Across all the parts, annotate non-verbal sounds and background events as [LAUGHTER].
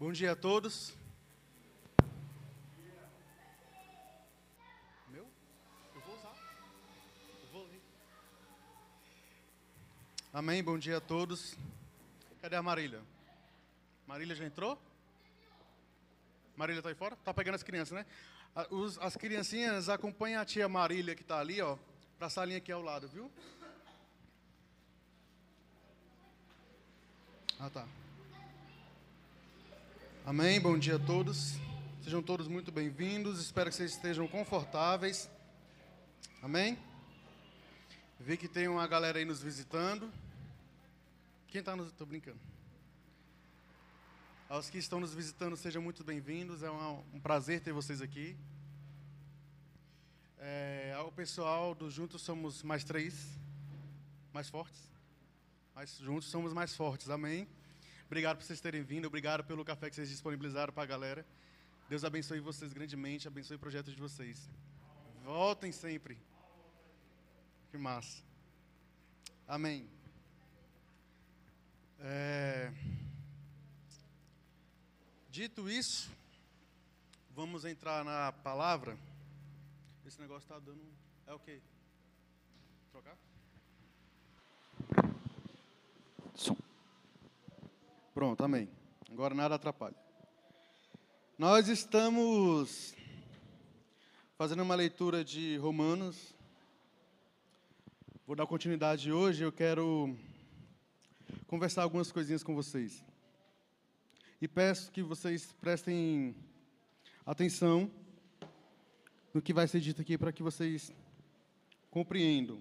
Bom dia a todos. Meu? Eu vou usar. Eu vou ler. Amém. Bom dia a todos. Cadê a Marília? Marília já entrou? Marília está aí fora? Tá pegando as crianças, né? As criancinhas acompanham a tia Marília que está ali, ó, para a salinha aqui ao lado, viu? Ah, tá. Amém. Bom dia a todos. Sejam todos muito bem-vindos. Espero que vocês estejam confortáveis. Amém. Vi que tem uma galera aí nos visitando. Quem está nos. Estou brincando. Aos que estão nos visitando, sejam muito bem-vindos. É um prazer ter vocês aqui. É, ao pessoal do Juntos Somos Mais Três, mais fortes. Mas juntos somos mais fortes. Amém. Obrigado por vocês terem vindo. Obrigado pelo café que vocês disponibilizaram para a galera. Deus abençoe vocês grandemente. Abençoe o projeto de vocês. Voltem sempre. Que massa. Amém. É, Dito isso, vamos entrar na palavra. Esse negócio está dando. É o quê? Trocar? Som. Pronto, amém. Agora nada atrapalha. Nós estamos fazendo uma leitura de Romanos. Vou dar continuidade hoje. Eu quero conversar algumas coisinhas com vocês. E peço que vocês prestem atenção no que vai ser dito aqui para que vocês compreendam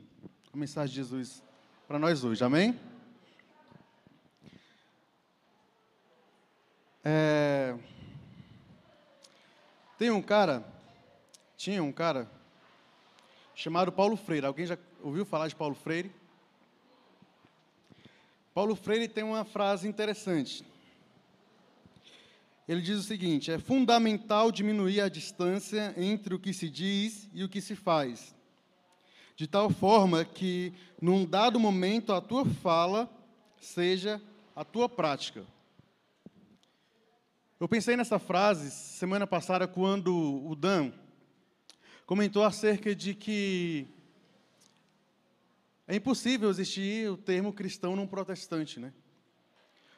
a mensagem de Jesus para nós hoje. Amém? É, Tem um cara, tinha um cara, chamado Paulo Freire. Alguém já ouviu falar de Paulo Freire? Paulo Freire tem uma frase interessante. Ele diz o seguinte: é fundamental diminuir a distância entre o que se diz e o que se faz, de tal forma que, num dado momento, a tua fala seja a tua prática. Eu pensei nessa frase semana passada quando o Dan comentou acerca de que é impossível existir o termo cristão num protestante, né?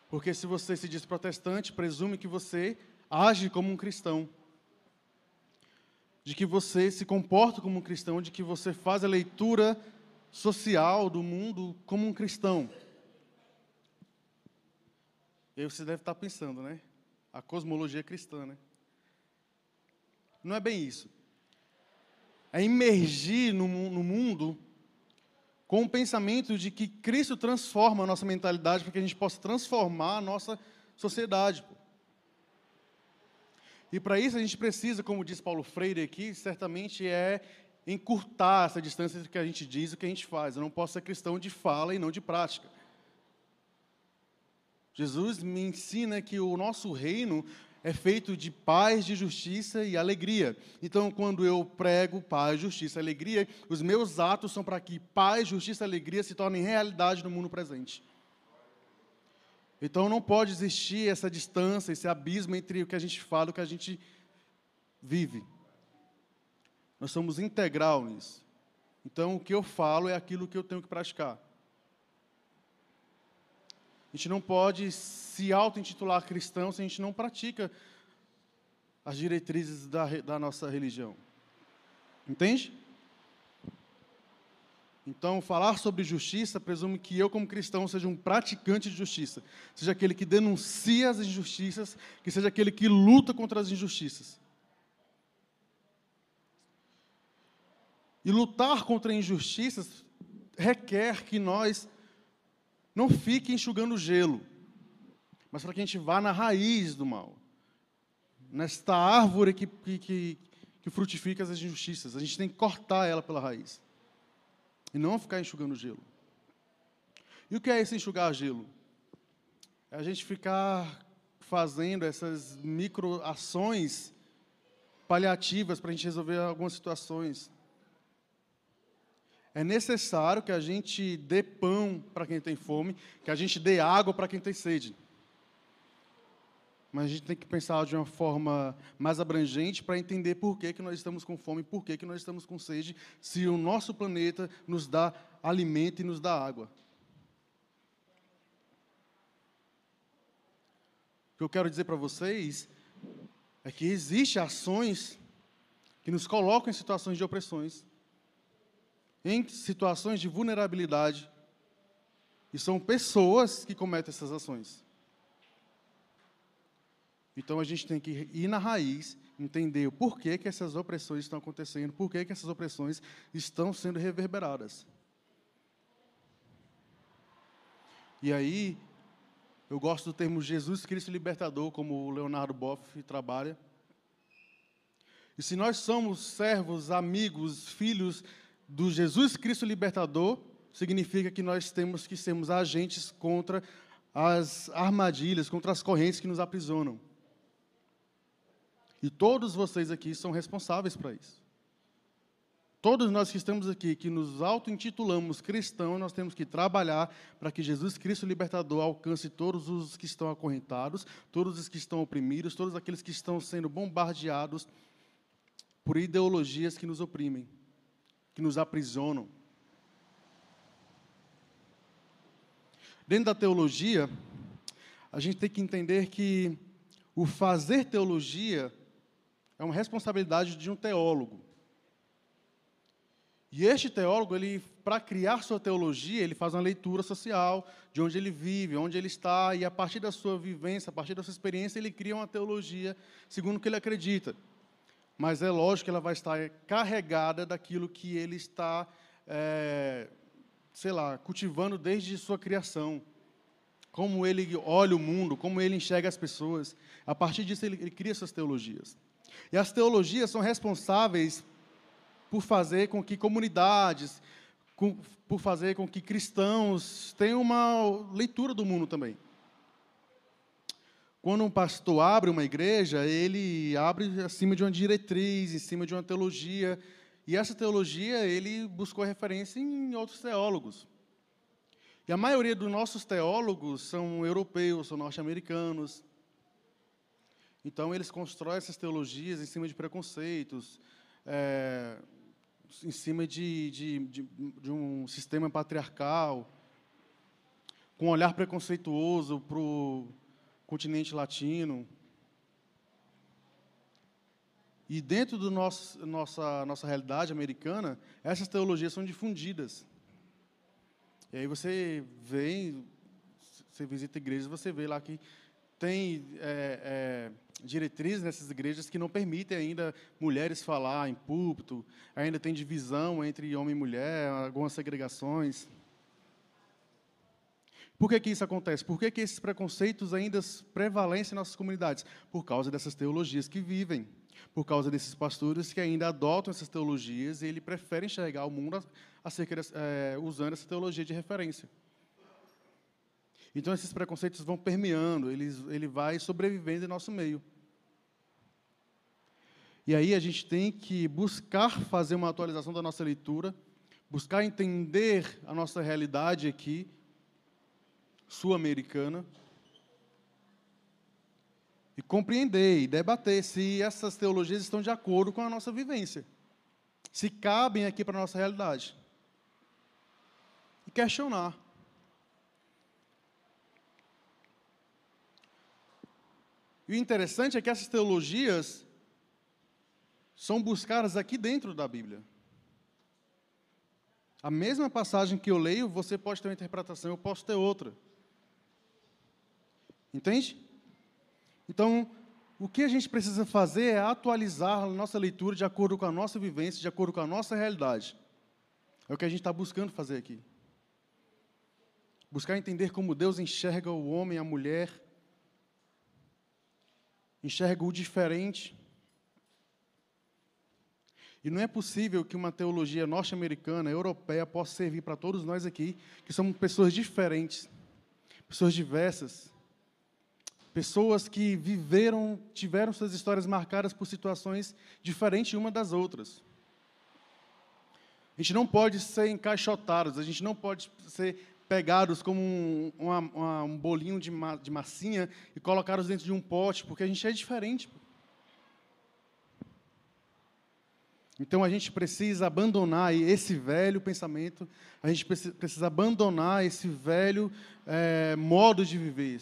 Porque se você se diz protestante, presume que você age como um cristão. De que você se comporta como um cristão, de que você faz a leitura social do mundo como um cristão. E aí você deve estar pensando, né? A cosmologia cristã, né? Não é bem isso. É imergir no, no mundo com o pensamento de que Cristo transforma a nossa mentalidade para que a gente possa transformar a nossa sociedade. pô. E para isso a gente precisa, como diz Paulo Freire aqui, certamente é encurtar essa distância entre o que a gente diz e o que a gente faz. Eu não posso ser cristão de fala e não de prática. Jesus me ensina que o nosso reino é feito de paz, de justiça e alegria. Então, quando eu prego paz, justiça e alegria, os meus atos são para que paz, justiça e alegria se tornem realidade no mundo presente. Então, não pode existir essa distância, esse abismo entre o que a gente fala e o que a gente vive. Nós somos integral nisso. Então, o que eu falo é aquilo que eu tenho que praticar. A gente não pode se auto-intitular cristão se a gente não pratica as diretrizes da, da nossa religião. Entende? Então, falar sobre justiça presume que eu, como cristão, seja um praticante de justiça, seja aquele que denuncia as injustiças, que seja aquele que luta contra as injustiças. E lutar contra injustiças requer que nós não fique enxugando gelo, mas para que a gente vá na raiz do mal, nesta árvore que, que, que, frutifica as injustiças. A gente tem que cortar ela pela raiz e não ficar enxugando gelo. E o que é esse enxugar gelo? É a gente ficar fazendo essas microações paliativas para a gente resolver algumas situações. É necessário que a gente dê pão para quem tem fome, que a gente dê água para quem tem sede. mas a gente tem que pensar de uma forma mais abrangente para entender por que, que nós estamos com fome, por que, que nós estamos com sede, se o nosso planeta nos dá alimento e nos dá água. O que eu quero dizer para vocês é que existem ações que nos colocam em situações de opressões, em situações de vulnerabilidade, e são pessoas que cometem essas ações. Então a gente tem que ir na raiz, entender o porquê que essas opressões estão acontecendo, por que essas opressões estão sendo reverberadas. E aí, eu gosto do termo Jesus Cristo Libertador, como o Leonardo Boff trabalha. E se nós somos servos, amigos, filhos do Jesus Cristo Libertador, significa que nós temos que sermos agentes contra as armadilhas, contra as correntes que nos aprisionam. E todos vocês aqui são responsáveis para isso. Todos nós que estamos aqui, que nos auto-intitulamos cristãos, nós temos que trabalhar para que Jesus Cristo libertador alcance todos os que estão acorrentados, todos os que estão oprimidos, todos aqueles que estão sendo bombardeados por ideologias que nos oprimem, que nos aprisionam. Dentro da teologia, a gente tem que entender que o fazer teologia é uma responsabilidade de um teólogo. E este teólogo, ele, para criar sua teologia, ele faz uma leitura social de onde ele vive, onde ele está, e a partir da sua vivência, a partir da sua experiência, ele cria uma teologia segundo o que ele acredita. Mas é lógico que ela vai estar carregada daquilo que ele está, é, sei lá, cultivando desde sua criação. Como ele olha o mundo, como ele enxerga as pessoas. A partir disso, ele, ele cria suas teologias. E as teologias são responsáveis por fazer com que comunidades, com, por fazer com que cristãos tenham uma leitura do mundo também. Quando um pastor abre uma igreja, ele abre acima de uma diretriz, em cima de uma teologia, e essa teologia ele buscou referência em outros teólogos. E a maioria dos nossos teólogos são europeus, são norte-americanos. Então, eles constroem essas teologias em cima de preconceitos, é, em cima de, de, de, de, um sistema patriarcal, com um olhar preconceituoso para o continente latino. E dentro da nosso, nossa, nossa realidade americana, essas teologias são difundidas. E aí você vem, você visita igrejas, você vê lá que tem é, é, diretrizes nessas igrejas que não permitem ainda mulheres falar em púlpito, ainda tem divisão entre homem e mulher, algumas segregações. Por que, que isso acontece? Por que, que esses preconceitos ainda prevalecem em nossas comunidades? Por causa dessas teologias que vivem, por causa desses pastores que ainda adotam essas teologias e ele prefere enxergar o mundo acerca, é, usando essa teologia de referência. Então esses preconceitos vão permeando, ele vai sobrevivendo em nosso meio. E aí a gente tem que buscar fazer uma atualização da nossa leitura, buscar entender a nossa realidade aqui, sul-americana, e compreender e debater se essas teologias estão de acordo com a nossa vivência, se cabem aqui para a nossa realidade. E questionar. E o interessante é que essas teologias são buscadas aqui dentro da Bíblia. A mesma passagem que eu leio, você pode ter uma interpretação, eu posso ter outra. Entende? Então, o que a gente precisa fazer é atualizar a nossa leitura de acordo com a nossa vivência, de acordo com a nossa realidade. É o que a gente está buscando fazer aqui. Buscar entender como Deus enxerga o homem, a mulher, enxerga o diferente. E não é possível que uma teologia norte-americana, europeia, possa servir para todos nós aqui, que somos pessoas diferentes, pessoas diversas, pessoas que viveram, tiveram suas histórias marcadas por situações diferentes uma das outras. A gente não pode ser encaixotados, a gente não pode ser pegados como um, uma, uma, um bolinho de, ma, de massinha e colocados dentro de um pote, porque a gente é diferente. Então a gente precisa abandonar esse velho pensamento, a gente precisa abandonar esse velho é, modo de viver.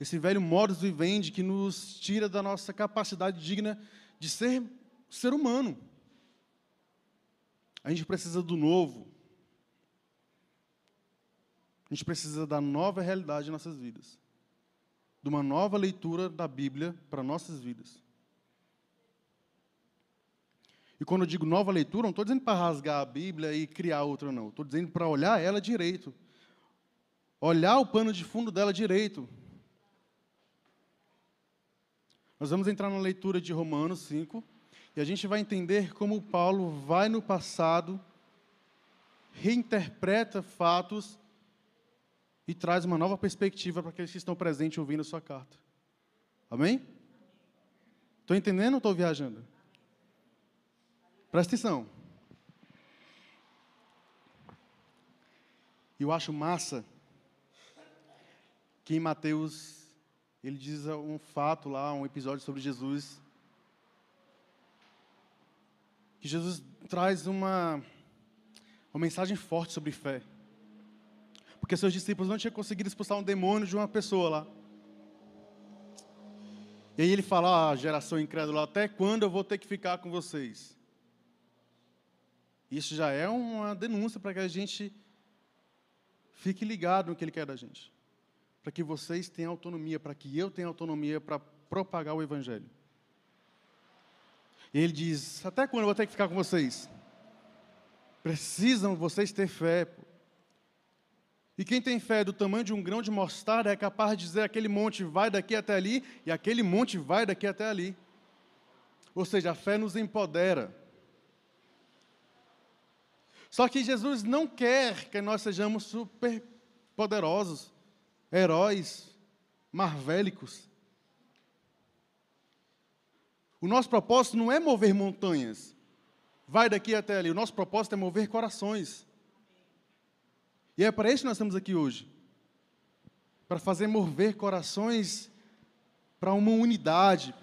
Esse velho modo de vivendi que nos tira da nossa capacidade digna de ser ser humano. A gente precisa do novo. A gente precisa da nova realidade em nossas vidas. De uma nova leitura da Bíblia para nossas vidas. E quando eu digo nova leitura, não estou dizendo para rasgar a Bíblia e criar outra, não. Estou dizendo para olhar ela direito. Olhar o pano de fundo dela direito. Nós vamos entrar na leitura de Romanos 5 e a gente vai entender como Paulo vai no passado, reinterpreta fatos e traz uma nova perspectiva para aqueles que estão presentes ouvindo a sua carta. Amém? Estou entendendo ou estou viajando? Presta atenção. Eu acho massa que em Mateus ele diz um fato lá, um episódio sobre Jesus. Que Jesus traz uma, uma mensagem forte sobre fé. Porque seus discípulos não tinham conseguido expulsar um demônio de uma pessoa lá. E aí ele fala, ah, geração incrédula, até quando eu vou ter que ficar com vocês? Isso já é uma denúncia para que a gente fique ligado no que Ele quer da gente. Para que vocês tenham autonomia, para que eu tenha autonomia para propagar o Evangelho. E ele diz: Até quando eu vou ter que ficar com vocês? Precisam vocês ter fé. E quem tem fé do tamanho de um grão de mostarda é capaz de dizer: aquele monte vai daqui até ali, e aquele monte vai daqui até ali. Ou seja, a fé nos empodera. Só que Jesus não quer que nós sejamos super poderosos, heróis, marvélicos. O nosso propósito não é mover montanhas. Vai daqui até ali. O nosso propósito é mover corações. E é para isso que nós estamos aqui hoje. Para fazer mover corações para uma unidade.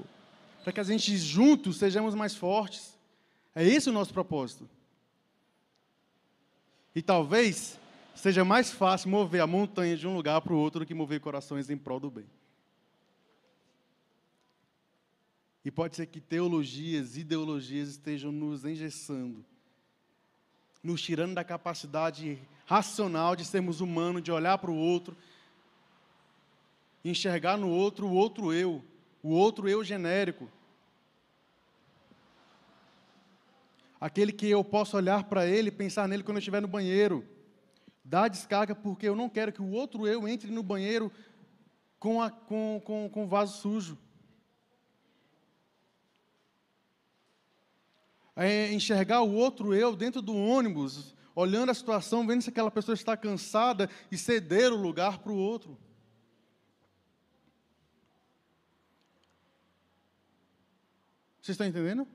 Para que a gente juntos sejamos mais fortes. É esse o nosso propósito. E talvez seja mais fácil mover a montanha de um lugar para o outro do que mover corações em prol do bem. E pode ser que teologias, ideologias estejam nos engessando, nos tirando da capacidade racional de sermos humanos, de olhar para o outro, enxergar no outro o outro eu, o outro eu genérico. Aquele que eu posso olhar para ele e pensar nele quando eu estiver no banheiro. Dá descarga porque eu não quero que o outro eu entre no banheiro com, a, com, com, com vaso sujo. É enxergar o outro eu dentro do ônibus, olhando a situação, vendo se aquela pessoa está cansada e ceder o lugar para o outro. Vocês estão entendendo?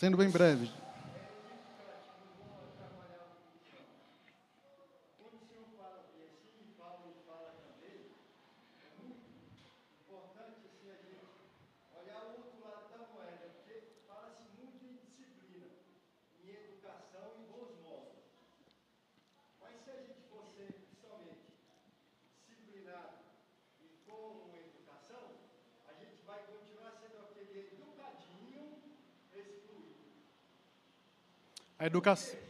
Sendo bem breve. A educação.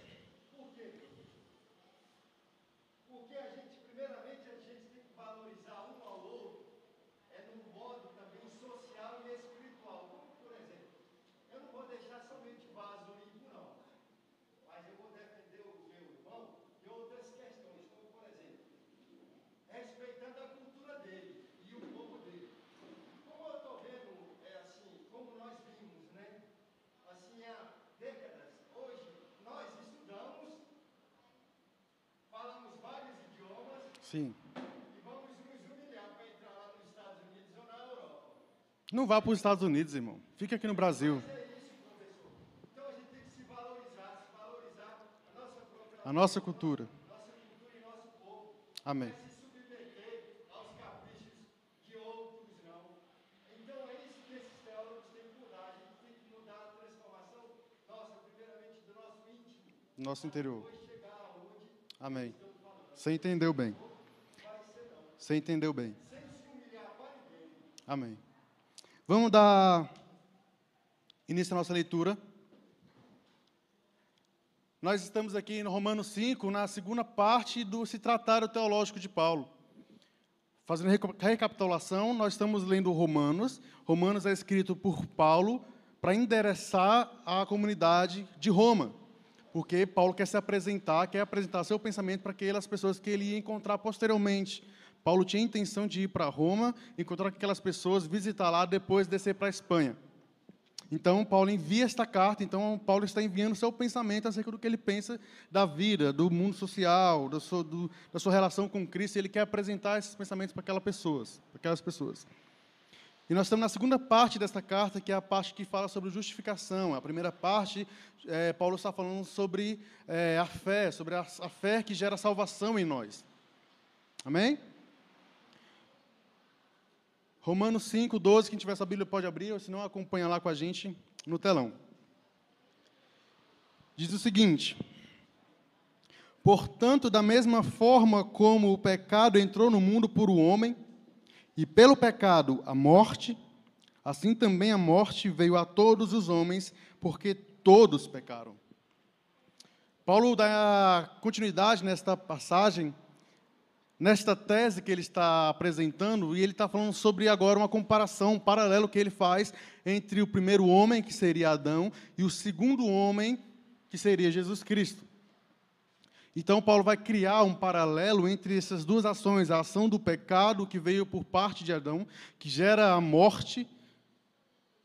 Sim. E vamos nos humilhar para entrar lá nos Estados Unidos ou na Europa. Não vá para os Estados Unidos, irmão. Fica aqui no Brasil. Mas é isso, professor. Então a gente tem que se a nossa cultura. Amém. Nosso interior. Amém. Você entendeu bem. Você entendeu bem. Amém. Vamos dar início à nossa leitura. Nós estamos aqui no Romanos 5, na segunda parte do Se Tratar o Teológico de Paulo. Fazendo recapitulação, nós estamos lendo Romanos. Romanos é escrito por Paulo para endereçar a comunidade de Roma. Porque Paulo quer se apresentar, quer apresentar seu pensamento para aquelas pessoas que ele ia encontrar posteriormente. Paulo tinha intenção de ir para Roma, encontrar aquelas pessoas, visitar lá, depois descer para a Espanha. Então, Paulo envia esta carta, então, Paulo está enviando seu pensamento acerca do que ele pensa da vida, do mundo social, da sua, do, da sua relação com Cristo, ele quer apresentar esses pensamentos para aquelas pessoas, para aquelas pessoas. E nós estamos na segunda parte desta carta, que é a parte que fala sobre justificação. A primeira parte, é, Paulo está falando sobre é, a fé, sobre a, a fé que gera salvação em nós. Amém? Romanos 5, 12, quem tiver essa Bíblia pode abrir, ou se não, acompanha lá com a gente no telão. Diz o seguinte: Portanto, da mesma forma como o pecado entrou no mundo por o homem, e pelo pecado a morte, assim também a morte veio a todos os homens, porque todos pecaram. Paulo dá continuidade nesta passagem nesta tese que ele está apresentando, e ele está falando sobre agora uma comparação, um paralelo que ele faz entre o primeiro homem, que seria Adão, e o segundo homem, que seria Jesus Cristo. Então, Paulo vai criar um paralelo entre essas duas ações: a ação do pecado, que veio por parte de Adão, que gera a morte,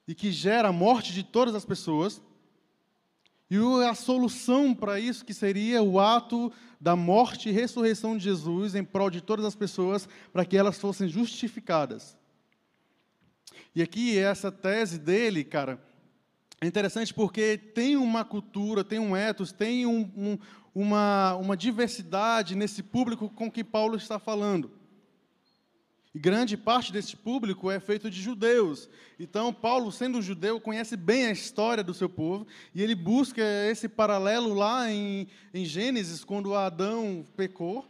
e que gera a morte de todas as pessoas, e a solução para isso, que seria o ato da morte e ressurreição de Jesus em prol de todas as pessoas, para que elas fossem justificadas. E aqui, essa tese dele, cara, é interessante porque tem uma cultura, tem um ethos, tem um, um, uma, uma diversidade nesse público com que Paulo está falando. E grande parte desse público é feito de judeus. Então, Paulo, sendo judeu, conhece bem a história do seu povo e ele busca esse paralelo lá em, em Gênesis, quando Adão pecou.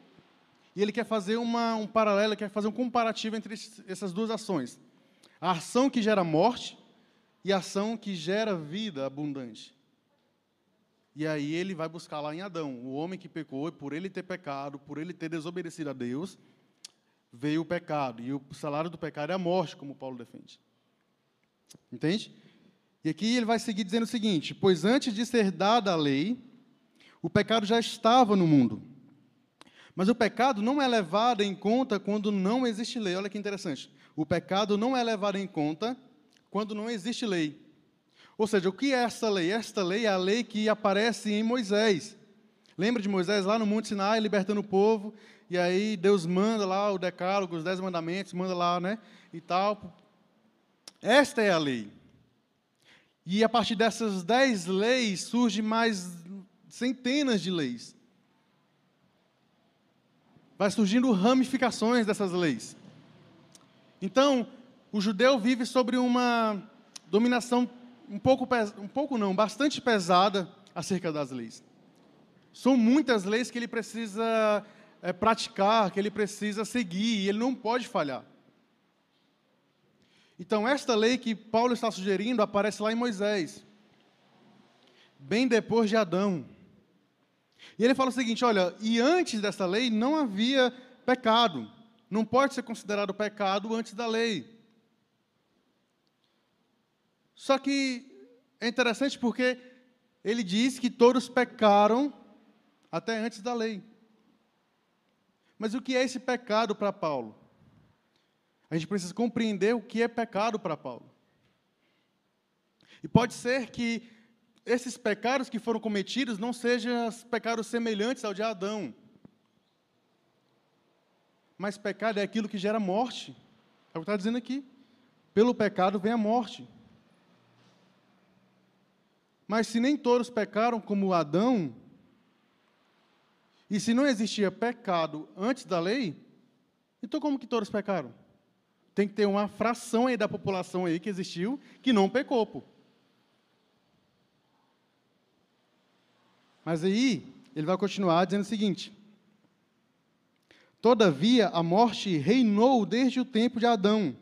E ele quer fazer uma, um paralelo, quer fazer um comparativo entre essas duas ações: a ação que gera morte e a ação que gera vida abundante. E aí ele vai buscar lá em Adão, o homem que pecou, e por ele ter pecado, por ele ter desobedecido a Deus, veio o pecado. E o salário do pecado é a morte, como Paulo defende. Entende? E aqui ele vai seguir dizendo o seguinte: Pois antes de ser dada a lei, o pecado já estava no mundo. Mas o pecado não é levado em conta quando não existe lei. Olha que interessante. O pecado não é levado em conta quando não existe lei. Ou seja, o que é essa lei? Esta lei é a lei que aparece em Moisés. Lembra de Moisés lá no Monte Sinai, libertando o povo, e aí Deus manda lá o decálogo, os dez mandamentos, manda lá, né, e tal. Esta é a lei. E a partir dessas dez leis surge mais centenas de leis. Vai surgindo ramificações dessas leis. Então, o judeu vive sobre uma dominação um pouco, um pouco não, bastante pesada acerca das leis. São muitas leis que ele precisa é, praticar, que ele precisa seguir, e ele não pode falhar. Então, esta lei que Paulo está sugerindo aparece lá em Moisés, bem depois de Adão. E ele fala o seguinte: olha, e antes dessa lei não havia pecado, não pode ser considerado pecado antes da lei. Só que é interessante porque ele diz que todos pecaram até antes da lei. Mas o que é esse pecado para Paulo? A gente precisa compreender o que é pecado para Paulo. E pode ser que esses pecados que foram cometidos não sejam pecados semelhantes ao de Adão. Mas pecado é aquilo que gera morte. É o que está dizendo aqui. Pelo pecado vem a morte. Mas se nem todos pecaram como Adão, E se não existia pecado antes da lei, então como que todos pecaram? Tem que ter uma fração aí da população aí que existiu que não pecou, pô. Mas aí ele vai continuar dizendo o seguinte: Todavia a morte reinou desde o tempo de Adão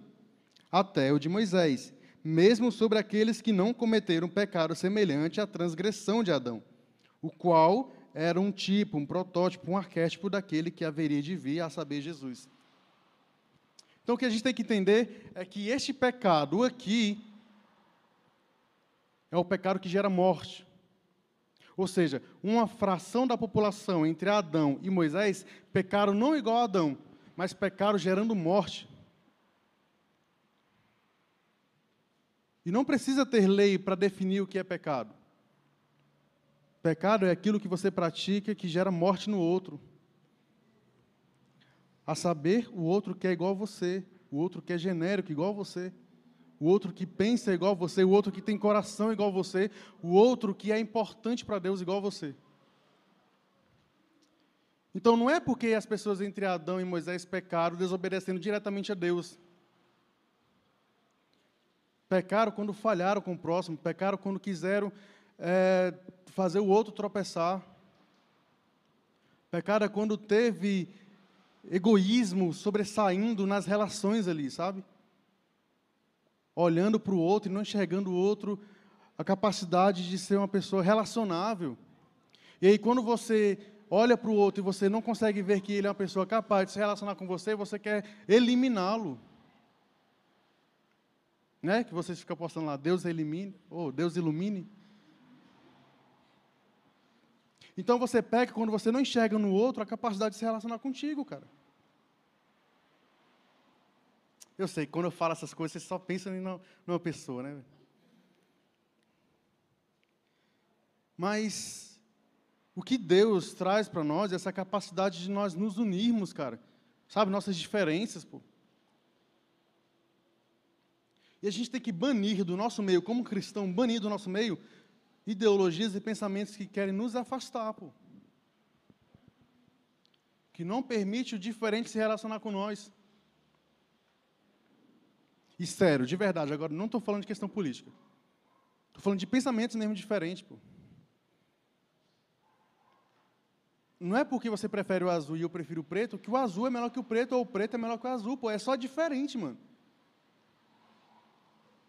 até o de Moisés, mesmo sobre aqueles que não cometeram pecado semelhante à transgressão de Adão, o qual era um tipo, um protótipo, um arquétipo daquele que haveria de vir, a saber, Jesus. Então, o que a gente tem que entender é que este pecado aqui é o pecado que gera morte. Ou seja, uma fração da população entre Adão e Moisés pecaram não igual a Adão, mas pecaram gerando morte. E não precisa ter lei para definir o que é pecado. Pecado é aquilo que você pratica que gera morte no outro. A saber, o outro que é igual a você, o outro que é genérico igual a você, o outro que pensa igual a você, o outro que tem coração igual a você, o outro que é importante para Deus igual a você. Então não é porque as pessoas entre Adão e Moisés pecaram desobedecendo diretamente a Deus. Pecaram quando falharam com o próximo, pecaram quando quiseram é, fazer o outro tropeçar. Pecado é quando teve egoísmo sobressaindo nas relações ali, sabe? Olhando para o outro e não enxergando o outro, a capacidade de ser uma pessoa relacionável. E aí, quando você olha para o outro e você não consegue ver que ele é uma pessoa capaz de se relacionar com você, você quer eliminá-lo. Né? Que vocês ficam postando lá, Deus elimine, ou Deus ilumine. Então você peca quando você não enxerga no outro a capacidade de se relacionar contigo, cara. Eu sei, quando eu falo essas coisas, você só pensa em numa pessoa, né? Mas o que Deus traz para nós é essa capacidade de nós nos unirmos, cara. Sabe, nossas diferenças, pô. E a gente tem que banir do nosso meio, como cristão, banir do nosso meio ideologias e pensamentos que querem nos afastar, pô. Que não permite o diferente se relacionar com nós. E sério, de verdade, agora não estou falando de questão política. Estou falando de pensamentos mesmo diferentes, pô. Não é porque você prefere o azul e eu prefiro o preto, que o azul é melhor que o preto ou o preto é melhor que o azul, pô. É só diferente, mano.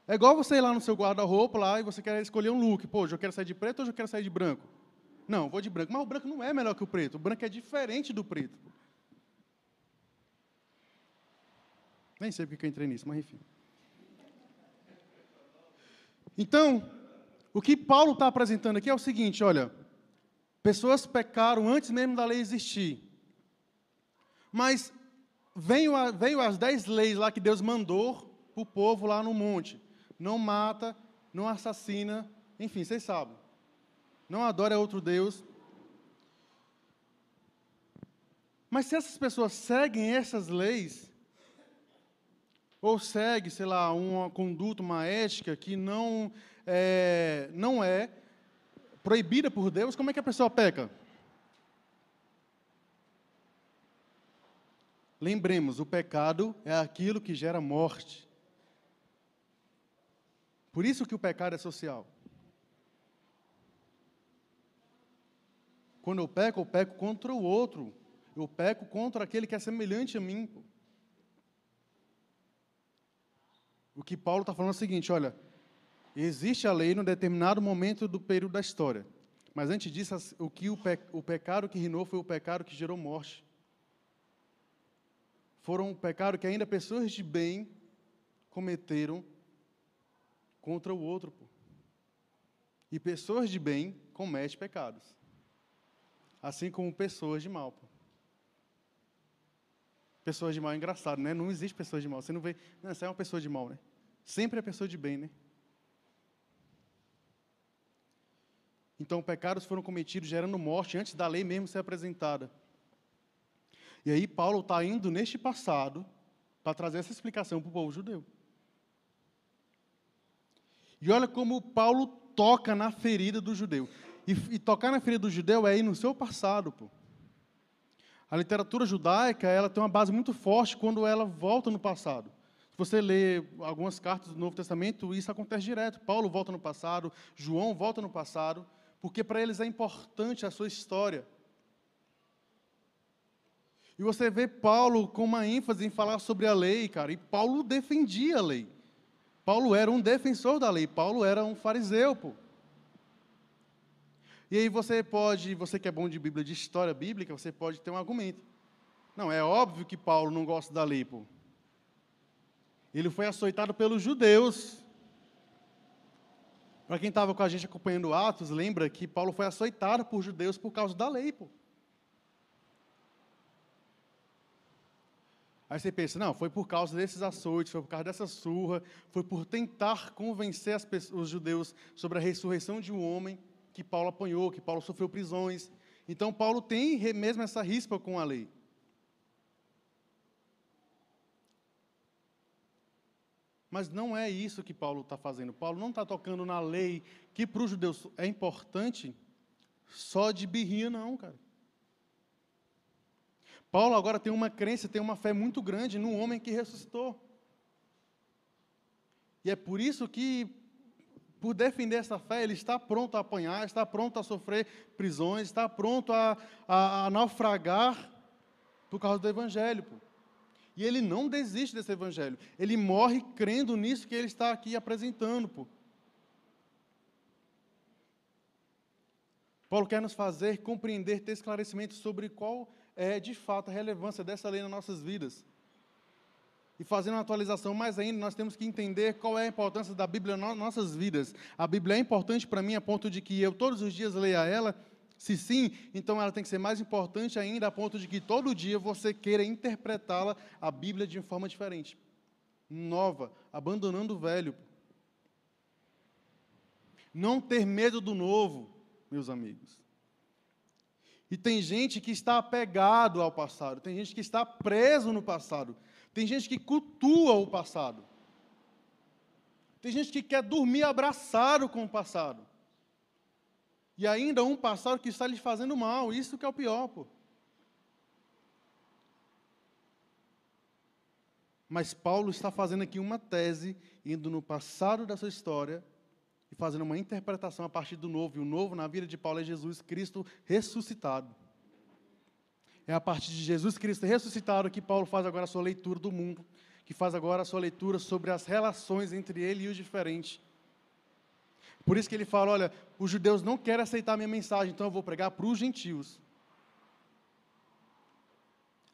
É igual você ir lá no seu guarda-roupa lá e você quer escolher um look. Pô, eu quero sair de preto ou eu quero sair de branco? Não, vou de branco. Mas o branco não é melhor que o preto. O branco é diferente do preto. Nem sei porque eu entrei nisso, mas enfim. Então, o que Paulo está apresentando aqui é o seguinte: olha, pessoas pecaram antes mesmo da lei existir. Mas veio, a, veio as dez leis lá que Deus mandou para o povo lá no monte não mata, não assassina, enfim, vocês sabem. Não adora outro Deus. Mas se essas pessoas seguem essas leis, ou segue, sei lá, uma conduta, uma ética que não é, não é proibida por Deus, como é que a pessoa peca? Lembremos, o pecado é aquilo que gera morte. Por isso que o pecado é social. Quando eu peco, eu peco contra o outro. Eu peco contra aquele que é semelhante a mim. O que Paulo está falando é o seguinte: olha, existe a lei num determinado momento do período da história. Mas antes disso, o, que o, pe o pecado que reinou foi o pecado que gerou morte. Foram um pecado que ainda pessoas de bem cometeram contra o outro. Pô. E pessoas de bem cometem pecados. Assim como pessoas de mal. Pô. Pessoas de mal é engraçado, né? Não existe pessoas de mal. Você não vê. Não, essa é uma pessoa de mal, né? Sempre é pessoa de bem, né? Então, pecados foram cometidos gerando morte antes da lei mesmo ser apresentada. E aí, Paulo está indo neste passado para trazer essa explicação para o povo judeu. E olha como Paulo toca na ferida do judeu. E, e, tocar na ferida do judeu é ir no seu passado, pô. A literatura judaica ela tem uma base muito forte quando ela volta no passado. Se você lê algumas cartas do Novo Testamento, isso acontece direto. Paulo volta no passado, João volta no passado, porque para eles é importante a sua história. E você vê Paulo com uma ênfase em falar sobre a lei, cara, e Paulo defendia a lei. Paulo era um defensor da lei, Paulo era um fariseu, pô. E aí você pode, você que é bom de Bíblia, de história bíblica, você pode ter um argumento. Não, é óbvio que Paulo não gosta da lei, pô. Ele foi açoitado pelos judeus. Para quem estava com a gente acompanhando Atos, lembra que Paulo foi açoitado por judeus por causa da lei, pô. Aí você pensa, não, foi por causa desses açoites, foi por causa dessa surra, foi por tentar convencer pessoas, os judeus sobre a ressurreição de um homem que Paulo apanhou, que Paulo sofreu prisões. Então, Paulo tem mesmo essa rispa com a lei. Mas não é isso que Paulo está fazendo. Paulo não está tocando na lei, que para os judeus é importante, só de birrinha, não, cara. Paulo agora tem uma crença, tem uma fé muito grande no homem que ressuscitou. E é por isso que, por defender essa fé, ele está pronto a apanhar, está pronto a sofrer prisões, está pronto a, a, a naufragar por causa do Evangelho. Pô. E ele não desiste desse Evangelho. Ele morre crendo nisso que ele está aqui apresentando. Pô. Paulo quer nos fazer compreender, ter esclarecimento sobre qual é, de fato, a relevância dessa lei nas nossas vidas. E fazendo uma atualização mais ainda, nós temos que entender qual é a importância da Bíblia nas nossas vidas. A Bíblia é importante para mim a ponto de que eu todos os dias leia ela. Se sim, então ela tem que ser mais importante ainda a ponto de que todo dia você queira interpretá-la, a Bíblia, de uma forma diferente, nova, abandonando o velho. Não ter medo do novo, meus amigos. E tem gente que está apegado ao passado, tem gente que está preso no passado, tem gente que cultua o passado. Tem gente que quer dormir abraçado com o passado. E ainda um passado que está lhe fazendo mal, isso que é o pior, pô. Mas Paulo está fazendo aqui uma tese, indo no passado da sua história e fazendo uma interpretação a partir do novo. E o novo na vida de Paulo é Jesus Cristo ressuscitado. É a partir de Jesus Cristo ressuscitado que Paulo faz agora a sua leitura do mundo, que faz agora a sua leitura sobre as relações entre ele e os diferentes. Por isso que ele fala: olha, os judeus não querem aceitar a minha mensagem, então eu vou pregar para os gentios.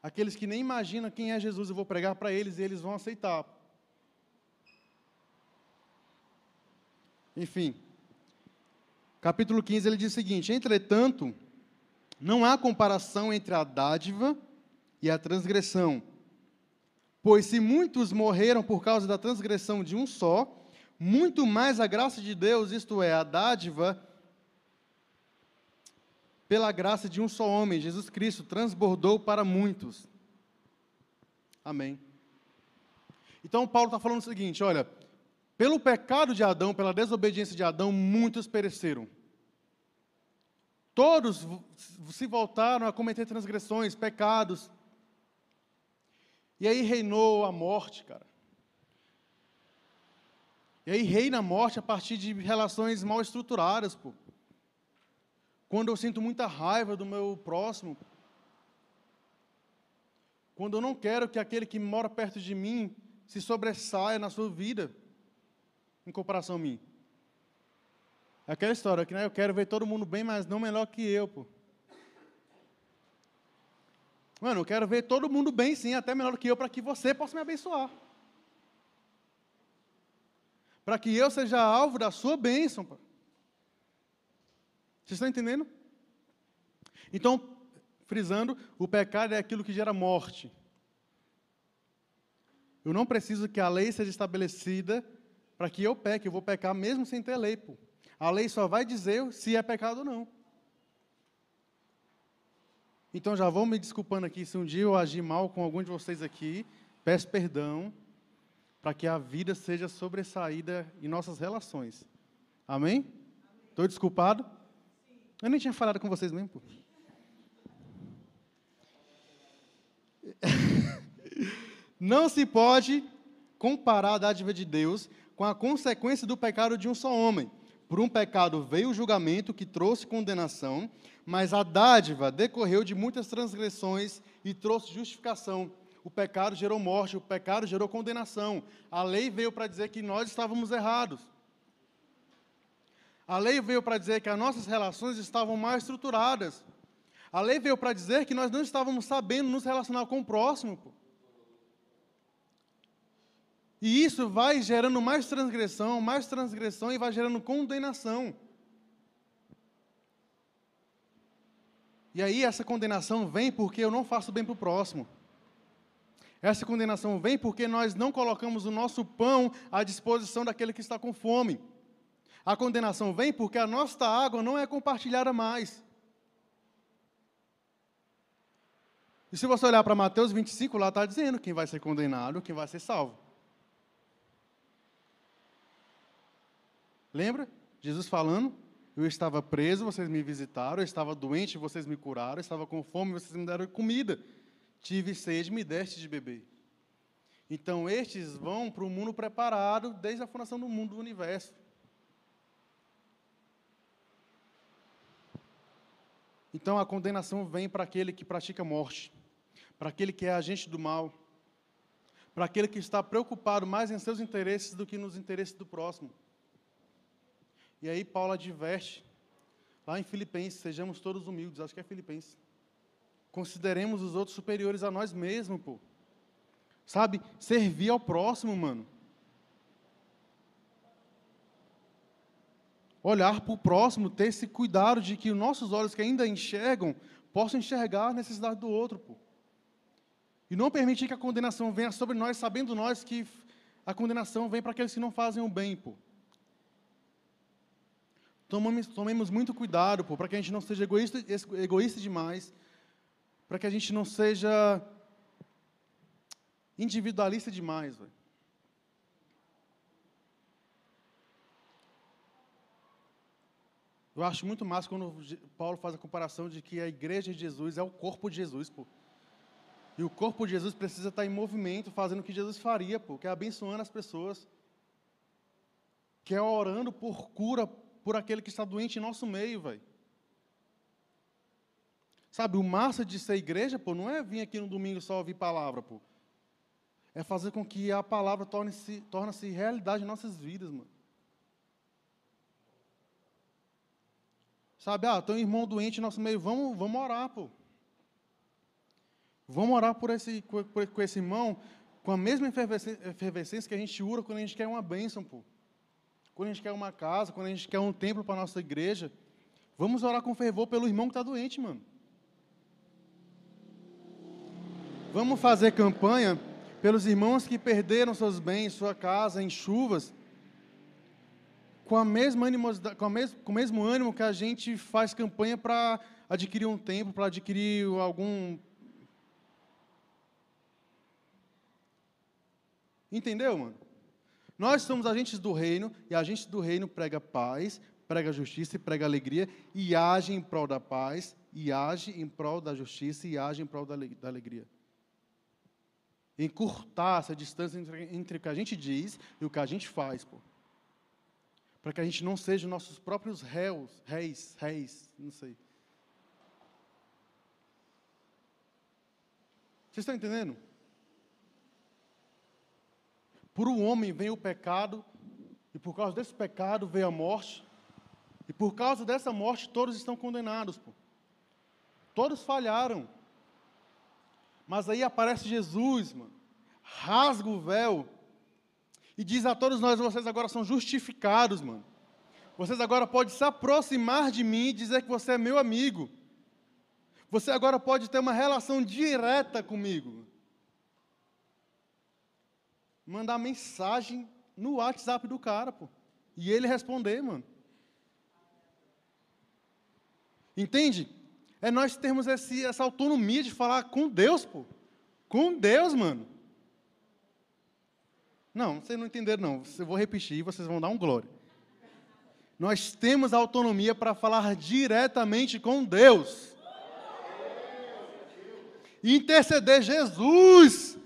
Aqueles que nem imaginam quem é Jesus, eu vou pregar para eles e eles vão aceitar. Enfim, capítulo 15 ele diz o seguinte: Entretanto, não há comparação entre a dádiva e a transgressão. Pois se muitos morreram por causa da transgressão de um só, muito mais a graça de Deus, isto é, a dádiva, pela graça de um só homem, Jesus Cristo, transbordou para muitos. Amém. Então, Paulo está falando o seguinte: olha, pelo pecado de Adão, pela desobediência de Adão, muitos pereceram. Todos se voltaram a cometer transgressões, pecados. E aí reinou a morte, cara. E aí reina a morte a partir de relações mal estruturadas, pô. Quando eu sinto muita raiva do meu próximo. Quando eu não quero que aquele que mora perto de mim se sobressaia na sua vida em comparação a mim. Aquela história que né, eu quero ver todo mundo bem, mas não melhor que eu, pô. Mano, eu quero ver todo mundo bem, sim, até melhor que eu, para que você possa me abençoar. Para que eu seja alvo da sua bênção. Pô. Vocês estão entendendo? Então, frisando, o pecado é aquilo que gera morte. Eu não preciso que a lei seja estabelecida para que eu peque, eu vou pecar mesmo sem ter lei. Pô. A lei só vai dizer se é pecado ou não. Então já vou me desculpando aqui se um dia eu agir mal com algum de vocês aqui, peço perdão, para que a vida seja sobressaída em nossas relações. Amém? Estou desculpado? Eu nem tinha falado com vocês mesmo. Pô. [LAUGHS] Não se pode comparar a dádiva de Deus com a consequência do pecado de um só homem. Por um pecado veio o julgamento que trouxe condenação, mas a dádiva decorreu de muitas transgressões e trouxe justificação. O pecado gerou morte, o pecado gerou condenação. A lei veio para dizer que nós estávamos errados. A lei veio para dizer que as nossas relações estavam mal estruturadas. A lei veio para dizer que nós não estávamos sabendo nos relacionar com o próximo. Pô. E isso vai gerando mais transgressão, mais transgressão e vai gerando condenação. E aí essa condenação vem porque eu não faço bem para o próximo. Essa condenação vem porque nós não colocamos o nosso pão à disposição daquele que está com fome. A condenação vem porque a nossa água não é compartilhada mais. E se você olhar para Mateus 25, lá está dizendo quem vai ser condenado, quem vai ser salvo. Lembra? Jesus falando: Eu estava preso, vocês me visitaram, eu estava doente, vocês me curaram, eu estava com fome, vocês me deram comida. Tive sede, me deste de beber. Então, estes vão para o mundo preparado desde a fundação do mundo do universo. Então, a condenação vem para aquele que pratica morte, para aquele que é agente do mal, para aquele que está preocupado mais em seus interesses do que nos interesses do próximo. E aí, Paulo adverte, lá em Filipenses, sejamos todos humildes, acho que é Filipenses. Consideremos os outros superiores a nós mesmos, pô. Sabe? Servir ao próximo, mano. Olhar para o próximo, ter esse cuidado de que os nossos olhos que ainda enxergam possam enxergar a necessidade do outro, pô. E não permitir que a condenação venha sobre nós, sabendo nós que a condenação vem para aqueles que não fazem o bem, pô. Tomemos, tomemos muito cuidado, para que a gente não seja egoísta, egoísta demais, para que a gente não seja individualista demais. Véio. Eu acho muito massa quando Paulo faz a comparação de que a igreja de Jesus é o corpo de Jesus, pô. E o corpo de Jesus precisa estar em movimento, fazendo o que Jesus faria, pô, que é abençoando as pessoas. Que é orando por cura por aquele que está doente em nosso meio, velho. Sabe, o massa de ser igreja, pô, não é vir aqui no domingo só ouvir palavra, pô. É fazer com que a palavra torne-se torne -se realidade em nossas vidas, mano. Sabe, ah, tem um irmão doente em nosso meio, vamos, vamos orar, pô. Vamos orar por esse, por, por esse irmão com a mesma efervescência que a gente ura quando a gente quer uma bênção, pô. Quando a gente quer uma casa, quando a gente quer um templo para a nossa igreja. Vamos orar com fervor pelo irmão que está doente, mano. Vamos fazer campanha pelos irmãos que perderam seus bens, sua casa em chuvas, com, a mesma animosidade, com, a mes, com o mesmo ânimo que a gente faz campanha para adquirir um templo, para adquirir algum. Entendeu, mano? Nós somos agentes do reino, e agentes do reino prega paz, prega justiça e prega alegria, e age em prol da paz, e age em prol da justiça, e age em prol da alegria encurtar essa distância entre, entre, o que a gente diz e o que a gente faz, pô. Para que a gente não seja nossos próprios réus, reis, reis, não sei. Vocês estão entendendo? Por um homem vem o pecado, e por causa desse pecado veio a morte, e por causa dessa morte todos estão condenados. Pô. Todos falharam. Mas aí aparece Jesus, mano, rasga o véu e diz a todos nós: vocês agora são justificados, mano. Vocês agora podem se aproximar de mim e dizer que você é meu amigo. Você agora pode ter uma relação direta comigo. Mandar mensagem no WhatsApp do cara, pô. E ele responder, mano. Entende? É nós termos esse, essa autonomia de falar com Deus, pô. Com Deus, mano. Não, vocês não entenderam, não. Eu vou repetir e vocês vão dar um glória. Nós temos autonomia para falar diretamente com Deus. Interceder Jesus.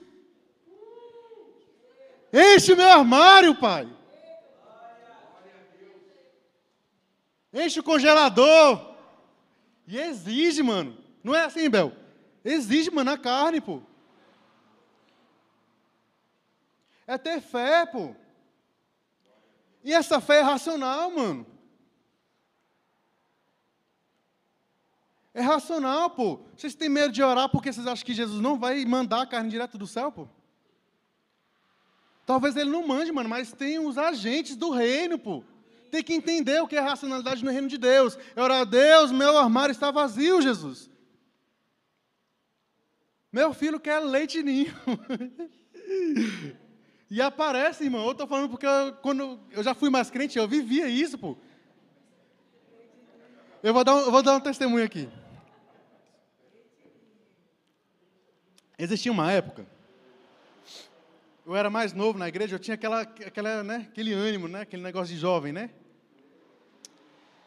Enche o meu armário, pai. Enche o congelador. E exige, mano. Não é assim, Bel? Exige, mano, a carne, pô. É ter fé, pô. E essa fé é racional, mano. É racional, pô. Vocês têm medo de orar porque vocês acham que Jesus não vai mandar a carne direto do céu, pô? Talvez ele não mande, mano, mas tem os agentes do reino, pô. Tem que entender o que é racionalidade no reino de Deus. É orar, a Deus, meu armário está vazio, Jesus. Meu filho quer leite ninho. [LAUGHS] e aparece, irmão. Eu estou falando porque eu, quando eu já fui mais crente, eu vivia isso, pô. Eu vou dar um, vou dar um testemunho aqui. Existia uma época, eu era mais novo na igreja, eu tinha aquela, aquela, né, aquele ânimo, né, aquele negócio de jovem, né?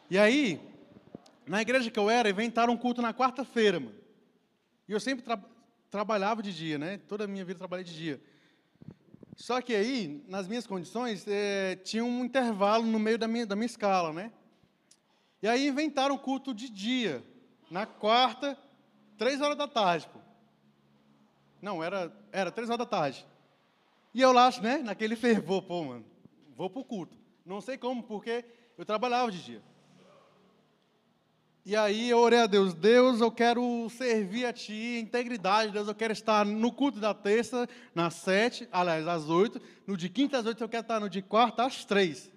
E aí, na igreja que eu era, inventaram um culto na quarta-feira, mano. E eu sempre tra trabalhava de dia, né? Toda a minha vida trabalhei de dia. Só que aí, nas minhas condições, é, tinha um intervalo no meio da minha, da minha escala, né? E aí inventaram um culto de dia, na quarta, três horas da tarde, pô. Não, era, era três horas da tarde. E eu lá, né, naquele fervor, pô, mano, vou pro culto. Não sei como, porque eu trabalhava de dia. E aí eu orei a Deus, Deus, eu quero servir a Ti, integridade, Deus, eu quero estar no culto da terça, nas sete, aliás, às oito, no de quinta às oito, eu quero estar no de quarta às três.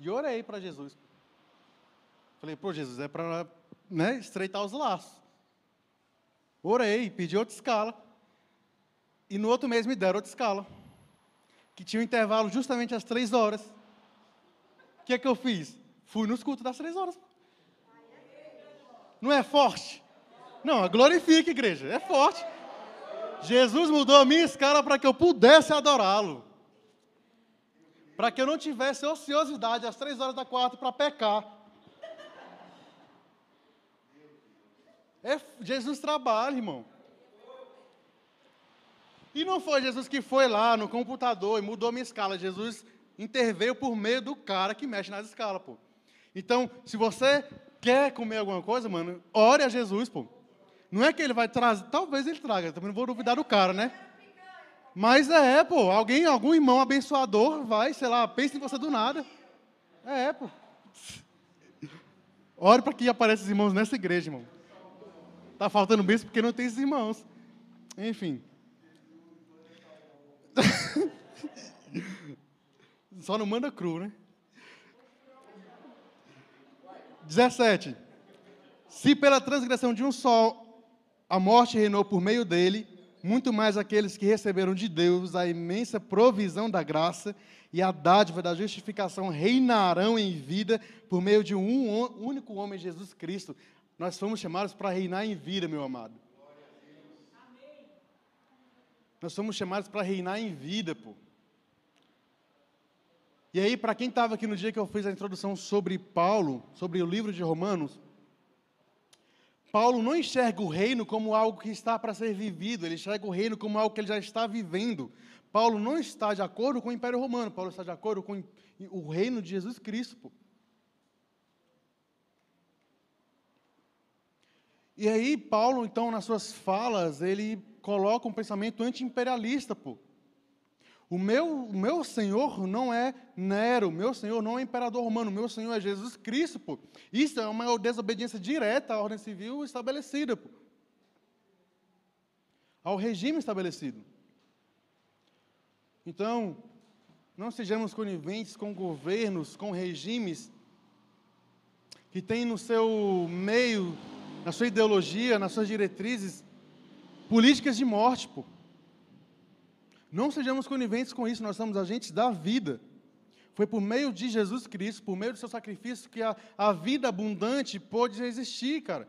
E orei para Jesus. Falei, pô, Jesus, é para né, estreitar os laços. Orei, pedi outra escala. E no outro mês me deram outra escala. Que tinha um intervalo justamente às três horas. O que é que eu fiz? Fui nos cultos das três horas. Não é forte? Não, glorifique, igreja. É forte. Jesus mudou a minha escala para que eu pudesse adorá-lo. Para que eu não tivesse ociosidade às três horas da quarta para pecar. É, Jesus trabalha, irmão. E não foi Jesus que foi lá no computador e mudou minha escala. Jesus interveio por meio do cara que mexe nas escalas, pô. Então, se você quer comer alguma coisa, mano, ore a Jesus, pô. Não é que ele vai trazer, talvez ele traga, também não vou duvidar do cara, né? Mas é, pô, alguém, algum irmão abençoador vai, sei lá, pensa em você do nada. É, pô. Ore para que apareçam os irmãos nessa igreja, irmão. Tá faltando bênção porque não tem esses irmãos. Enfim. [LAUGHS] Só não manda cru, né? 17. Se pela transgressão de um só a morte reinou por meio dele, muito mais aqueles que receberam de Deus a imensa provisão da graça e a dádiva da justificação reinarão em vida por meio de um único homem, Jesus Cristo. Nós fomos chamados para reinar em vida, meu amado. Nós somos chamados para reinar em vida, pô. E aí, para quem estava aqui no dia que eu fiz a introdução sobre Paulo, sobre o livro de Romanos, Paulo não enxerga o reino como algo que está para ser vivido, ele enxerga o reino como algo que ele já está vivendo. Paulo não está de acordo com o Império Romano, Paulo está de acordo com o reino de Jesus Cristo. Pô. E aí, Paulo, então, nas suas falas, ele coloca um pensamento anti-imperialista, pô. O meu, o meu Senhor não é Nero, o meu Senhor não é imperador romano, o meu Senhor é Jesus Cristo, pô. Isso é uma desobediência direta à ordem civil estabelecida, pô. Ao regime estabelecido. Então, não sejamos coniventes com governos, com regimes que têm no seu meio, na sua ideologia, nas suas diretrizes, políticas de morte, pô. Não sejamos coniventes com isso, nós somos agentes da vida. Foi por meio de Jesus Cristo, por meio do seu sacrifício, que a, a vida abundante pôde existir, cara.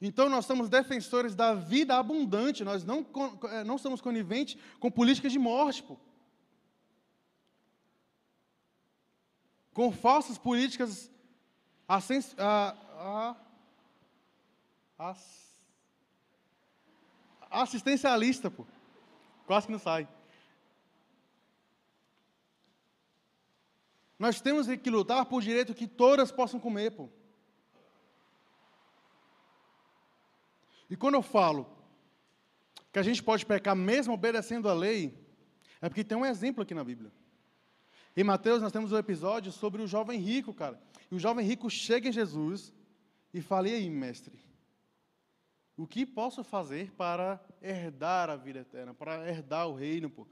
Então nós somos defensores da vida abundante, nós não, é, não somos coniventes com políticas de morte, pô. Com falsas políticas a, a, assistencialista, pô. Quase que não sai. Nós temos que lutar por direito que todas possam comer, pô. E quando eu falo que a gente pode pecar mesmo obedecendo a lei, é porque tem um exemplo aqui na Bíblia. Em Mateus nós temos um episódio sobre o jovem rico, cara. E o jovem rico chega em Jesus e fala: E aí, mestre? O que posso fazer para herdar a vida eterna, para herdar o reino, pô?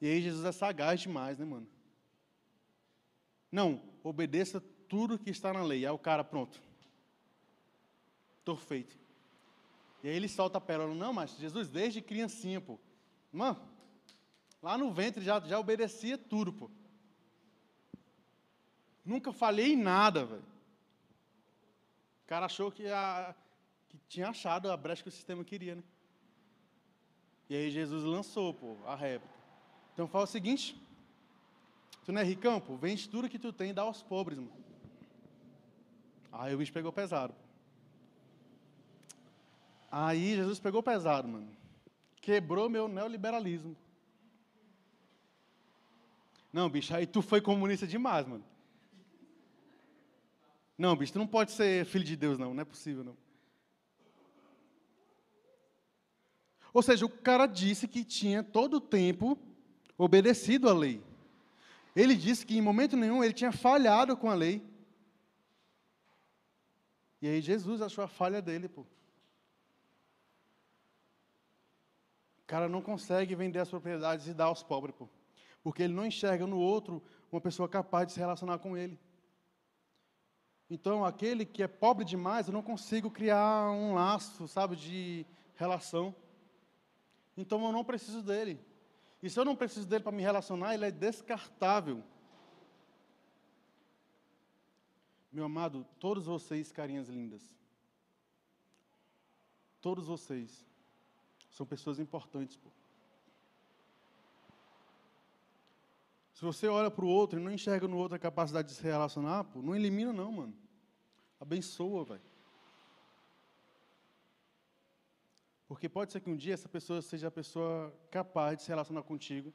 E aí Jesus é sagaz demais, né, mano? Não, obedeça tudo que está na lei. Aí o cara, pronto. Estou feito. E aí ele solta a pérola. Não, mas Jesus, desde criancinha, pô. Mano, lá no ventre já, já obedecia tudo, pô. Nunca falhei em nada, velho. O cara achou que, a, que tinha achado a brecha que o sistema queria, né? E aí Jesus lançou, pô, a réplica. Então fala o seguinte: tu não é ricão, pô, vende tudo que tu tem e dá aos pobres, mano. Aí o bicho pegou pesado. Aí Jesus pegou pesado, mano. Quebrou meu neoliberalismo. Não, bicho, aí tu foi comunista demais, mano. Não, bicho, tu não pode ser filho de Deus, não. Não é possível, não. Ou seja, o cara disse que tinha todo o tempo obedecido à lei. Ele disse que em momento nenhum ele tinha falhado com a lei. E aí Jesus achou a falha dele, pô. O cara não consegue vender as propriedades e dar aos pobres, pô. Porque ele não enxerga no outro uma pessoa capaz de se relacionar com ele. Então, aquele que é pobre demais, eu não consigo criar um laço, sabe, de relação. Então, eu não preciso dele. E se eu não preciso dele para me relacionar, ele é descartável. Meu amado, todos vocês, carinhas lindas, todos vocês são pessoas importantes. Pô. Se você olha para o outro e não enxerga no outro a capacidade de se relacionar, pô, não elimina não, mano. Abençoa, velho. Porque pode ser que um dia essa pessoa seja a pessoa capaz de se relacionar contigo.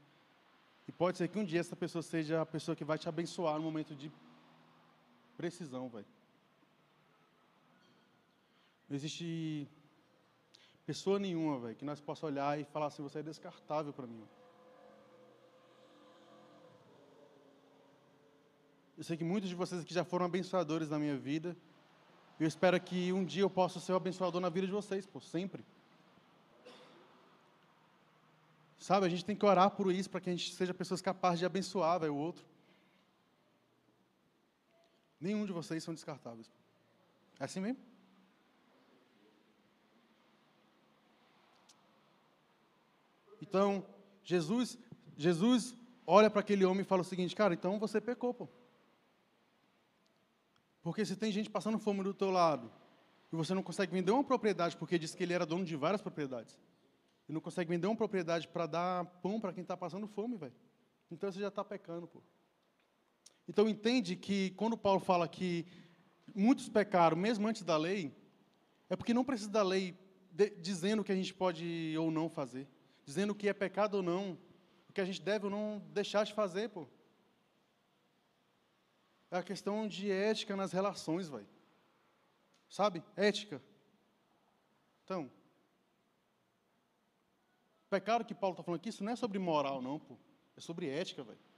E pode ser que um dia essa pessoa seja a pessoa que vai te abençoar no momento de precisão, velho. Não existe pessoa nenhuma, velho, que nós possa olhar e falar assim, você é descartável para mim. Eu sei que muitos de vocês aqui já foram abençoadores na minha vida. Eu espero que um dia eu possa ser o abençoador na vida de vocês, por sempre. Sabe, a gente tem que orar por isso, para que a gente seja pessoas capazes de abençoar véio, o outro. Nenhum de vocês são descartáveis. É assim mesmo? Então, Jesus, Jesus olha para aquele homem e fala o seguinte, cara, então você pecou, pô. Porque se tem gente passando fome do teu lado e você não consegue vender uma propriedade porque disse que ele era dono de várias propriedades, e não consegue vender uma propriedade para dar pão para quem está passando fome, velho. Então você já está pecando, pô. Então entende que quando Paulo fala que muitos pecaram mesmo antes da lei, é porque não precisa da lei de, dizendo o que a gente pode ou não fazer, dizendo o que é pecado ou não, o que a gente deve ou não deixar de fazer, pô. É a questão de ética nas relações, vai. Sabe? Ética. Então, pecado que Paulo está falando aqui, isso não é sobre moral, não, pô. É sobre ética, velho.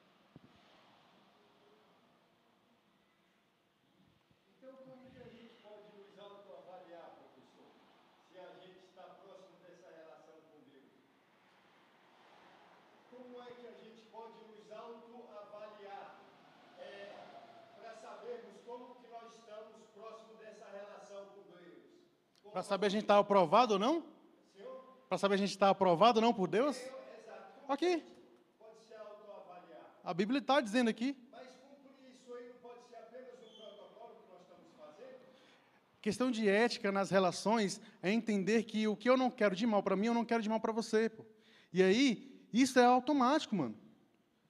Para saber a gente está aprovado ou não? Para saber a gente está aprovado ou não por Deus? Aqui. A Bíblia está dizendo aqui. Questão de ética nas relações é entender que o que eu não quero de mal para mim, eu não quero de mal para você. Pô. E aí, isso é automático, mano.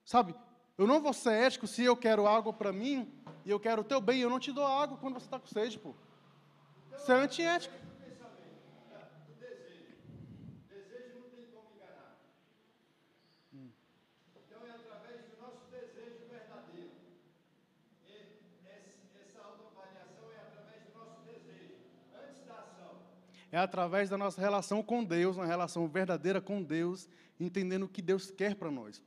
Sabe? Eu não vou ser ético se eu quero água para mim e eu quero o teu bem, eu não te dou água quando você está com sede, pô. Isso é antiético. É através da nossa relação com Deus, uma relação verdadeira com Deus, entendendo o que Deus quer para nós.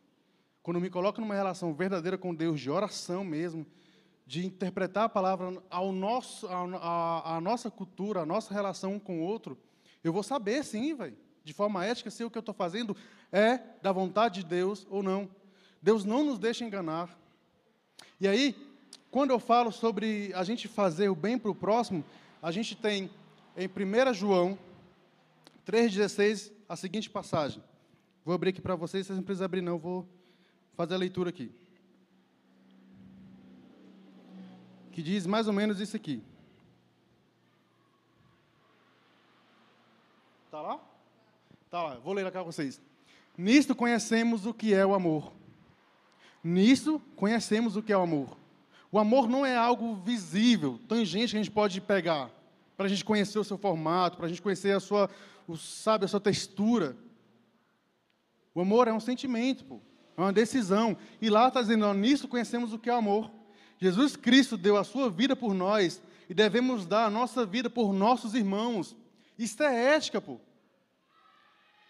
Quando me coloco numa relação verdadeira com Deus, de oração mesmo, de interpretar a palavra ao nosso, a, a, a nossa cultura, a nossa relação um com o outro, eu vou saber sim, velho, de forma ética, se o que eu estou fazendo é da vontade de Deus ou não. Deus não nos deixa enganar. E aí, quando eu falo sobre a gente fazer o bem para o próximo, a gente tem em 1 João 3,16 a seguinte passagem. Vou abrir aqui para vocês, vocês não precisam abrir não, vou fazer a leitura aqui. Que diz mais ou menos isso aqui. Está lá? Está lá, vou ler aqui para vocês. Nisto conhecemos o que é o amor. Nisto conhecemos o que é o amor. O amor não é algo visível, tangente que a gente pode pegar para a gente conhecer o seu formato, para a gente conhecer a sua, o, sabe, a sua textura. O amor é um sentimento, pô, é uma decisão. E lá está dizendo, nisso conhecemos o que é amor. Jesus Cristo deu a sua vida por nós e devemos dar a nossa vida por nossos irmãos. Isso é ética, pô.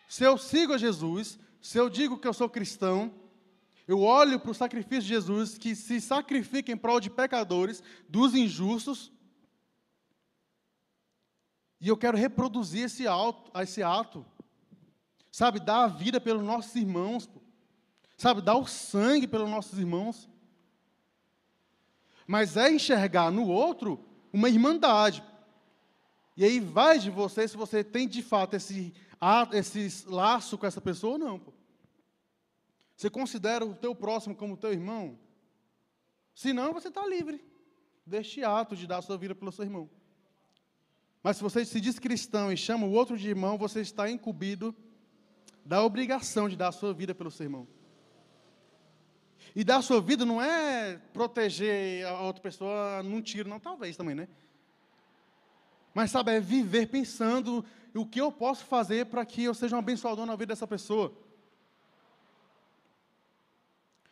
Se eu sigo a Jesus, se eu digo que eu sou cristão, eu olho para o sacrifício de Jesus, que se sacrifica em prol de pecadores, dos injustos, e eu quero reproduzir esse, ato, esse ato. Sabe, dar a vida pelos nossos irmãos. Sabe, dar o sangue pelos nossos irmãos. Mas é enxergar no outro uma irmandade. E aí vai de você se você tem de fato esse, esse laço com essa pessoa ou não. Você considera o teu próximo como teu irmão? Se não, você está livre deste ato de dar a sua vida pelo seu irmão. Mas se você se diz cristão e chama o outro de irmão, você está incumbido da obrigação de dar a sua vida pelo seu irmão. E dar a sua vida não é proteger a outra pessoa num tiro, não, talvez também, né? Mas sabe, é viver pensando o que eu posso fazer para que eu seja um abençoador na vida dessa pessoa.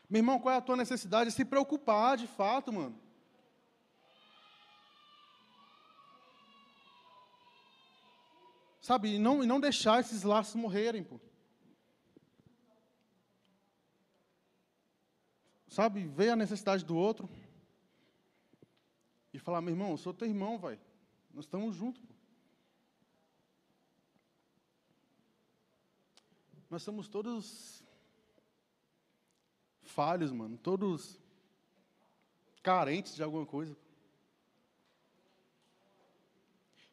Meu irmão, qual é a tua necessidade? Se preocupar de fato, mano. Sabe, e não, e não deixar esses laços morrerem, pô. Sabe, ver a necessidade do outro e falar, meu irmão, eu sou teu irmão, vai. Nós estamos juntos, pô. Nós somos todos falhos, mano, todos carentes de alguma coisa.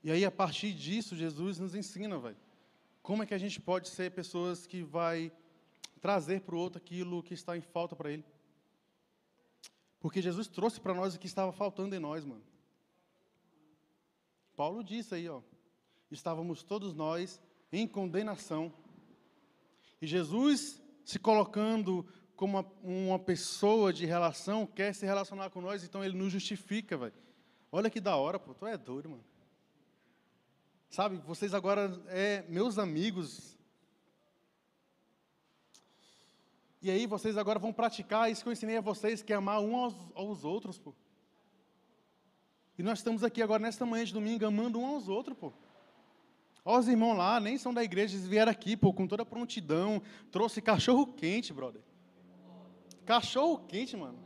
E aí, a partir disso, Jesus nos ensina, velho. Como é que a gente pode ser pessoas que vai trazer para o outro aquilo que está em falta para ele? Porque Jesus trouxe para nós o que estava faltando em nós, mano. Paulo disse aí, ó. Estávamos todos nós em condenação. E Jesus, se colocando como uma, uma pessoa de relação, quer se relacionar com nós, então ele nos justifica, velho. Olha que da hora, pô. Tu é doido, mano. Sabe, vocês agora é meus amigos. E aí vocês agora vão praticar isso que eu ensinei a vocês, que é amar um aos, aos outros, pô. E nós estamos aqui agora nesta manhã de domingo amando um aos outros, pô. Ó, os irmãos lá, nem são da igreja, eles vieram aqui, pô, com toda prontidão, trouxe cachorro quente, brother. Cachorro quente, mano.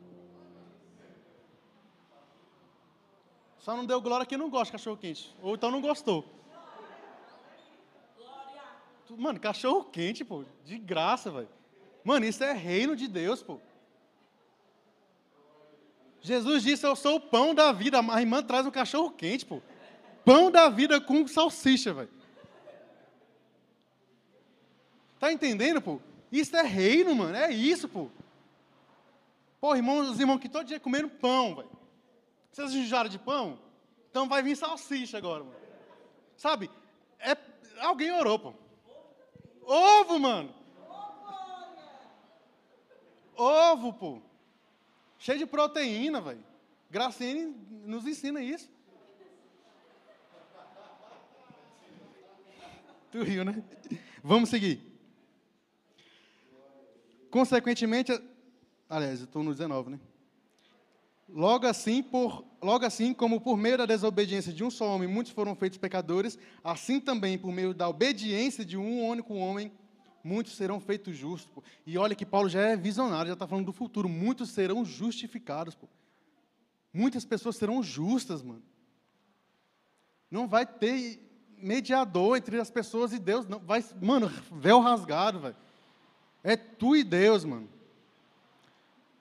Só não deu glória que não gosta de cachorro quente. Ou então não gostou. Mano, cachorro quente, pô. De graça, velho. Mano, isso é reino de Deus, pô. Jesus disse: Eu sou o pão da vida. A irmã traz um cachorro quente, pô. Pão da vida com salsicha, velho. Tá entendendo, pô? Isso é reino, mano. É isso, pô. Pô, irmãos, os irmãos que todo dia comendo pão, velho. Vocês enjoaram de pão? Então vai vir salsicha agora, mano. Sabe? É, alguém orou, pô. Ovo, mano. Ovo, pô. Cheio de proteína, velho. Graciane nos ensina isso. Tu riu, né? Vamos seguir. Consequentemente, aliás, eu estou no 19, né? Logo assim, por, logo assim, como por meio da desobediência de um só homem muitos foram feitos pecadores, assim também por meio da obediência de um único homem muitos serão feitos justos. E olha que Paulo já é visionário, já está falando do futuro. Muitos serão justificados. Pô. Muitas pessoas serão justas, mano. Não vai ter mediador entre as pessoas e Deus. Não vai, mano, véu rasgado, velho. É tu e Deus, mano.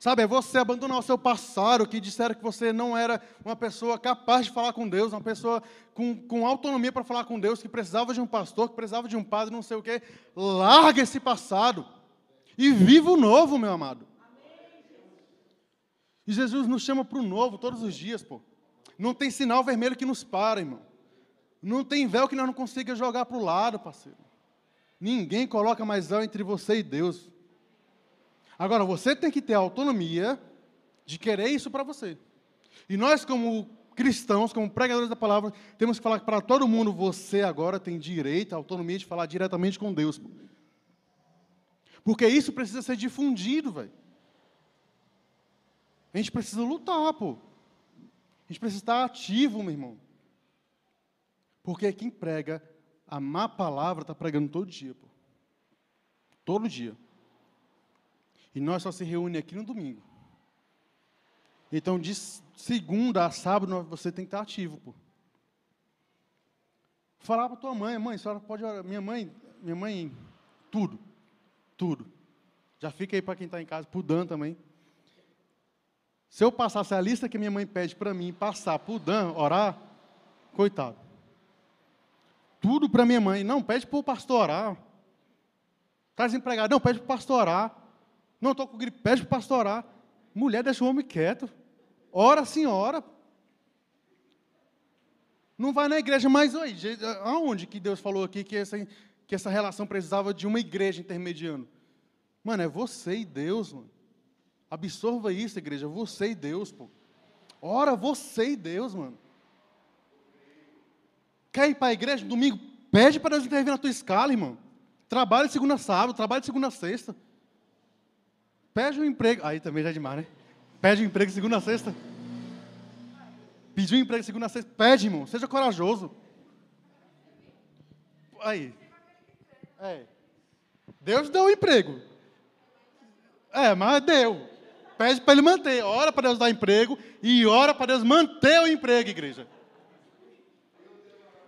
Sabe, é você abandonar o seu passado, que disseram que você não era uma pessoa capaz de falar com Deus, uma pessoa com, com autonomia para falar com Deus, que precisava de um pastor, que precisava de um padre, não sei o quê. Larga esse passado e viva o novo, meu amado. E Jesus nos chama para o novo todos os dias, pô. Não tem sinal vermelho que nos para, irmão. Não tem véu que nós não consiga jogar para o lado, parceiro. Ninguém coloca mais véu entre você e Deus. Agora, você tem que ter a autonomia de querer isso para você. E nós, como cristãos, como pregadores da palavra, temos que falar para todo mundo: você agora tem direito, a autonomia de falar diretamente com Deus. Porque isso precisa ser difundido, velho. A gente precisa lutar, pô. A gente precisa estar ativo, meu irmão. Porque quem prega a má palavra está pregando todo dia, pô. Todo dia. E nós só se reúne aqui no domingo. Então, de segunda a sábado, você tem que estar ativo, pô. Falar para tua mãe, mãe, a senhora pode orar. Minha mãe, minha mãe, tudo. Tudo. Já fica aí para quem está em casa, para o Dan também. Se eu passasse a lista que minha mãe pede para mim, passar para o Dan orar, coitado. Tudo para minha mãe. Não, pede para o pastor orar. Está desempregado? Não, pede para o pastor orar. Não estou com gripe, pede para o pastor orar. Mulher, deixa o homem quieto. Ora, senhora. Não vai na igreja, mas oi, aonde que Deus falou aqui que essa, que essa relação precisava de uma igreja intermediando? Mano, é você e Deus, mano. Absorva isso, igreja, você e Deus, pô. Ora, você e Deus, mano. Quer ir para a igreja domingo? Pede para Deus intervir na tua escala, irmão. Trabalhe de segunda sábado, trabalhe de segunda sexta. Pede um emprego. Aí também já é demais, né? Pede um emprego segunda a sexta. Pediu um emprego segunda a sexta. Pede, irmão. Seja corajoso. Aí. É. Deus deu o um emprego. É, mas deu. Pede para ele manter. Ora para Deus dar emprego e ora para Deus manter o emprego, igreja.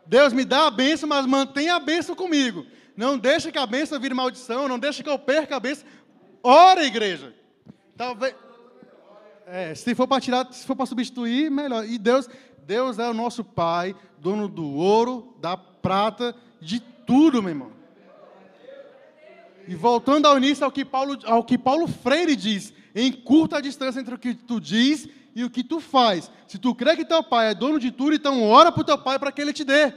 Deus me dá a bênção, mas mantenha a bênção comigo. Não deixe que a bênção vire maldição, não deixe que eu perca a bênção, Ora, igreja. Talvez. É, se for para tirar, se for para substituir, melhor. E Deus, Deus é o nosso Pai, dono do ouro, da prata, de tudo, meu irmão. E voltando ao início, ao que Paulo, ao que Paulo Freire diz, em curta distância entre o que tu diz e o que tu faz. Se tu crê que teu pai é dono de tudo, então ora para o teu pai para que ele te dê.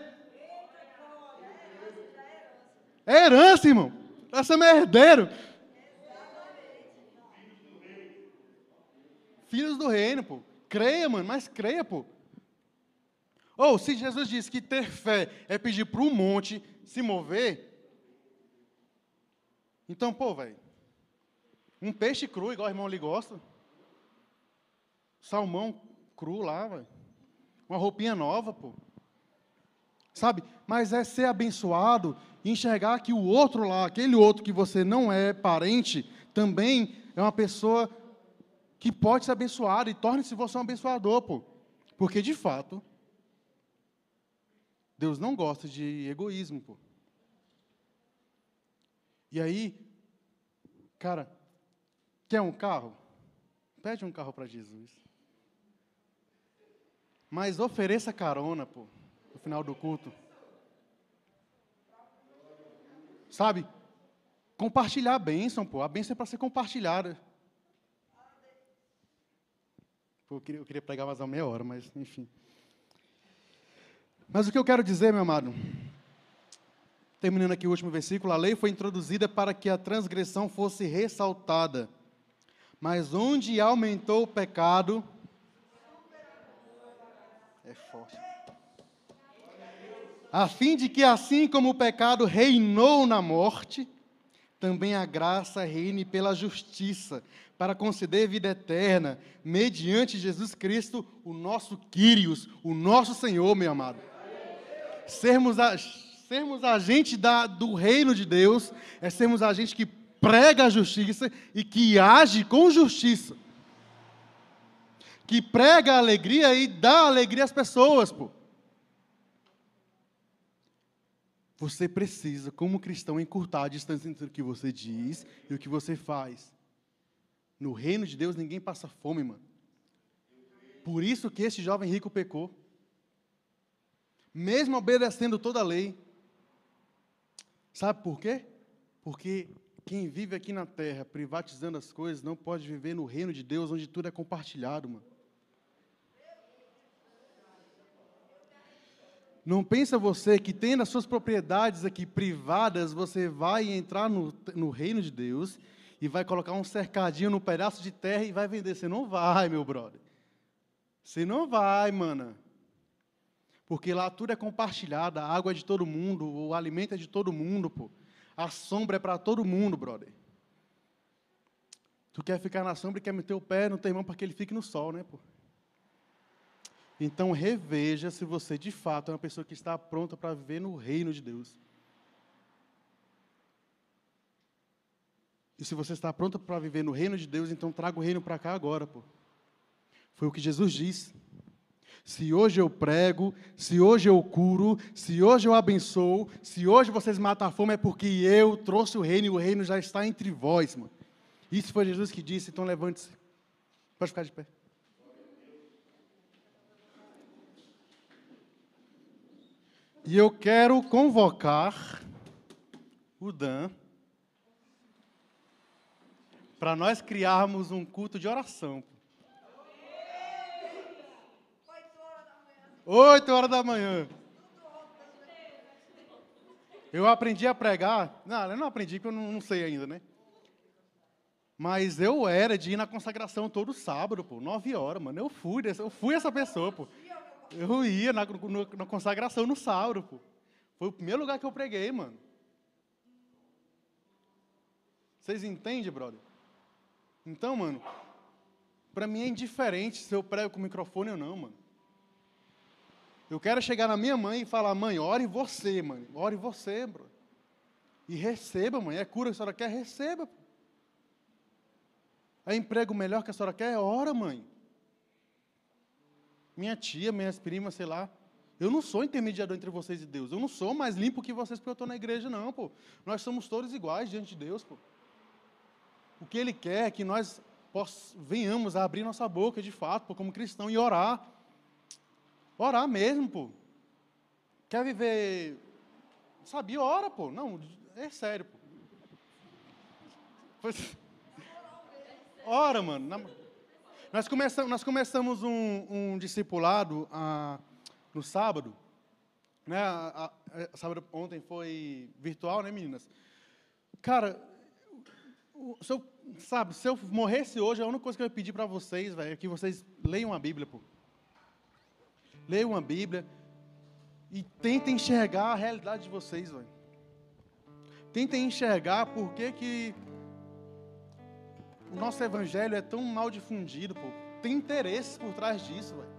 É herança, irmão. Essa é herdeiro. Filhos do reino, pô. Creia, mano, mas creia, pô. Ou se Jesus disse que ter fé é pedir para um monte se mover, então, pô, velho, um peixe cru, igual o irmão ali gosta, salmão cru lá, velho, uma roupinha nova, pô. Sabe? Mas é ser abençoado e enxergar que o outro lá, aquele outro que você não é parente, também é uma pessoa que pode ser abençoado e torne-se você um abençoador, pô. Porque de fato, Deus não gosta de egoísmo, pô. E aí, cara, quer um carro? Pede um carro para Jesus. Mas ofereça carona, pô, no final do culto. Sabe? Compartilhar a bênção, pô. A bênção é para ser compartilhada. Eu queria, eu queria pregar mais uma meia hora, mas enfim. Mas o que eu quero dizer, meu amado, terminando aqui o último versículo, a lei foi introduzida para que a transgressão fosse ressaltada. Mas onde aumentou o pecado. É forte. A fim de que, assim como o pecado reinou na morte, também a graça reine pela justiça, para conceder vida eterna, mediante Jesus Cristo, o nosso Quírios, o nosso Senhor, meu amado. Sermos, a, sermos da, do reino de Deus é sermos agente que prega a justiça e que age com justiça. Que prega a alegria e dá alegria às pessoas, pô. Você precisa, como cristão, encurtar a distância entre o que você diz e o que você faz. No reino de Deus ninguém passa fome, mano. Por isso que esse jovem rico pecou. Mesmo obedecendo toda a lei. Sabe por quê? Porque quem vive aqui na terra privatizando as coisas não pode viver no reino de Deus onde tudo é compartilhado, mano. Não pensa você que tendo as suas propriedades aqui privadas, você vai entrar no, no reino de Deus e vai colocar um cercadinho no pedaço de terra e vai vender. Você não vai, meu brother. Você não vai, mana. Porque lá tudo é compartilhado, a água é de todo mundo, o alimento é de todo mundo, pô. A sombra é para todo mundo, brother. Tu quer ficar na sombra e quer meter o pé no teu irmão para que ele fique no sol, né, pô? Então reveja se você de fato é uma pessoa que está pronta para viver no reino de Deus. E se você está pronto para viver no reino de Deus, então traga o reino para cá agora, pô. Foi o que Jesus disse. Se hoje eu prego, se hoje eu curo, se hoje eu abençoo, se hoje vocês matam a fome, é porque eu trouxe o reino e o reino já está entre vós, mano. Isso foi Jesus que disse, então levante-se. Pode ficar de pé. E eu quero convocar o Dan para nós criarmos um culto de oração. Oito horas da manhã. Eu aprendi a pregar. Não, eu não aprendi porque eu não, não sei ainda, né? Mas eu era de ir na consagração todo sábado, pô, nove horas, mano. Eu fui, eu fui essa pessoa, pô. Eu ia na, no, na consagração no Sauro, pô. Foi o primeiro lugar que eu preguei, mano. Vocês entendem, brother? Então, mano, para mim é indiferente se eu prego com o microfone ou não, mano. Eu quero chegar na minha mãe e falar, mãe, ore você, mãe. Ore você, bro. E receba, mãe. É cura que a senhora quer, receba. É emprego melhor que a senhora quer? Ora, mãe minha tia, minhas primas, sei lá. Eu não sou intermediador entre vocês e Deus. Eu não sou mais limpo que vocês porque eu estou na igreja, não, pô. Nós somos todos iguais diante de Deus, pô. O que Ele quer é que nós venhamos a abrir nossa boca, de fato, como cristão, e orar. Orar mesmo, pô. Quer viver... Sabia, ora, pô. Não, é sério, pô. Ora, mano. Nós começamos, nós começamos um, um discipulado ah, no sábado. Né? A, a, a, sábado ontem foi virtual, né, meninas? Cara, se eu, sabe, se eu morresse hoje, a única coisa que eu ia pedir para vocês, é que vocês leiam a Bíblia, pô. Leiam a Bíblia e tentem enxergar a realidade de vocês, velho. Tentem enxergar por que que o nosso evangelho é tão mal difundido, pô. Tem interesse por trás disso, velho.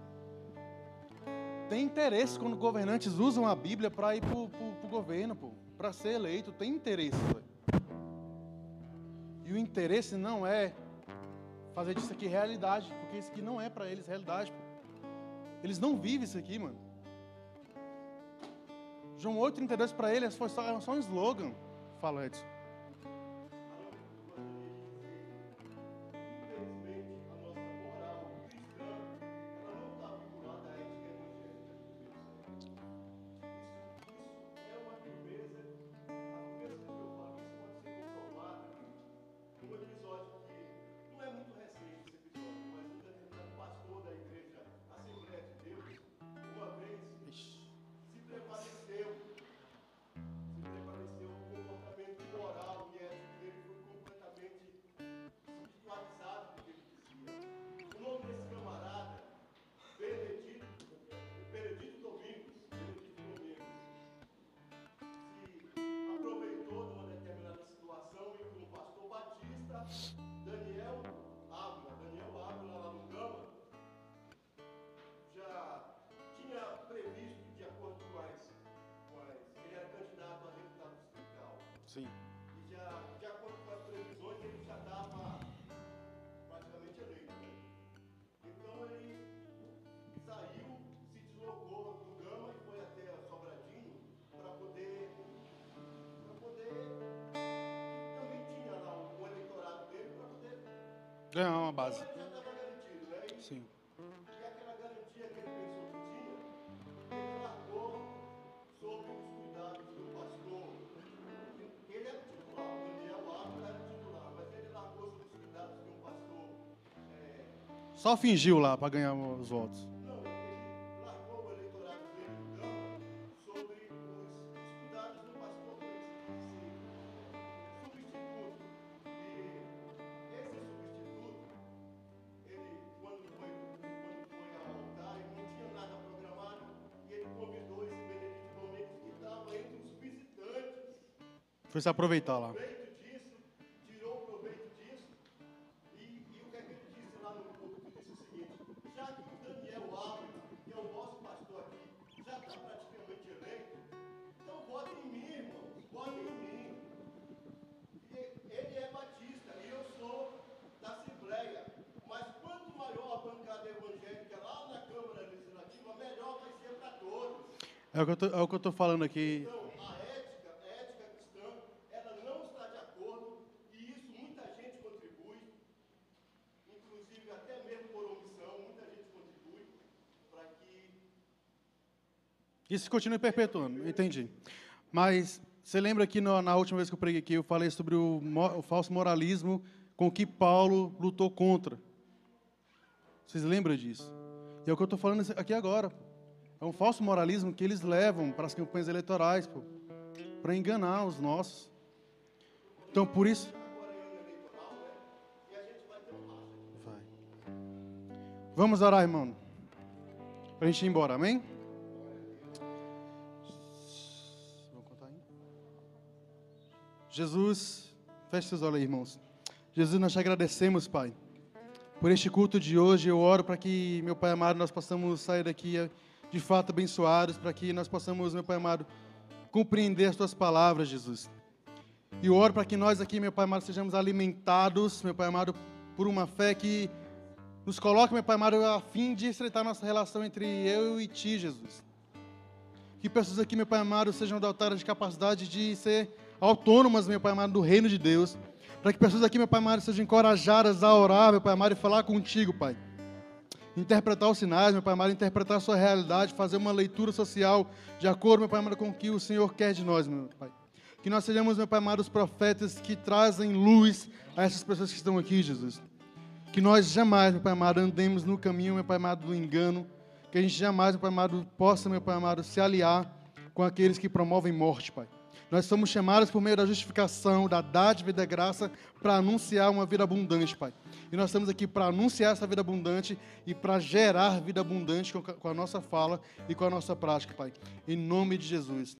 Tem interesse quando governantes usam a Bíblia para ir para o governo, pô. Para ser eleito, tem interesse, velho. E o interesse não é fazer disso aqui realidade, porque isso aqui não é para eles realidade. Eles não vivem isso aqui, mano. João 8,32 para eles foi só, é só um slogan, fala Edson. Sim. E já, de acordo com as previsões, ele já estava praticamente eleito. Né? Então ele saiu, se deslocou do Gama e foi até Sobradinho para poder. Para poder. Também tinha lá o, o eleitorado dele para poder. Ganhar uma base. Então ele já estava garantido, né? E, Sim. Só fingiu lá para ganhar os votos. não, ele largou o que eu tô, é o que eu tô falando aqui. A ética, a ética cristã, ela não está de acordo, isso muita gente contribui, inclusive até mesmo por omissão, muita gente contribui para que Isso continua perpetuando, entendi. Mas você lembra que no- na última vez que eu preguei aqui, eu falei sobre o, o falso moralismo com que Paulo lutou contra. Vocês lembram disso? E é o que eu estou falando aqui agora. É um falso moralismo que eles levam para as campanhas eleitorais, para enganar os nossos. Então, por isso. vai. Vamos orar, irmão. Para a gente ir embora, amém? Jesus, feche seus olhos aí, irmãos. Jesus, nós te agradecemos, Pai, por este culto de hoje. Eu oro para que, meu Pai amado, nós possamos sair daqui de fato abençoados, para que nós possamos, meu Pai amado, compreender as tuas palavras, Jesus. E oro para que nós aqui, meu Pai amado, sejamos alimentados, meu Pai amado, por uma fé que nos coloque, meu Pai amado, a fim de estreitar nossa relação entre eu e Ti, Jesus. Que pessoas aqui, meu Pai amado, sejam dotadas de capacidade de ser autônomas, meu Pai amado, do reino de Deus. Para que pessoas aqui, meu Pai amado, sejam encorajadas a orar, meu Pai amado, e falar contigo, Pai. Interpretar os sinais, meu Pai amado, interpretar a sua realidade, fazer uma leitura social de acordo, meu Pai amado, com o que o Senhor quer de nós, meu Pai. Que nós sejamos, meu Pai amado, os profetas que trazem luz a essas pessoas que estão aqui, Jesus. Que nós jamais, meu Pai amado, andemos no caminho, meu Pai amado, do engano. Que a gente jamais, meu Pai amado, possa, meu Pai amado, se aliar com aqueles que promovem morte, Pai. Nós somos chamados por meio da justificação, da dádiva e da graça para anunciar uma vida abundante, Pai. E nós estamos aqui para anunciar essa vida abundante e para gerar vida abundante com a nossa fala e com a nossa prática, Pai. Em nome de Jesus.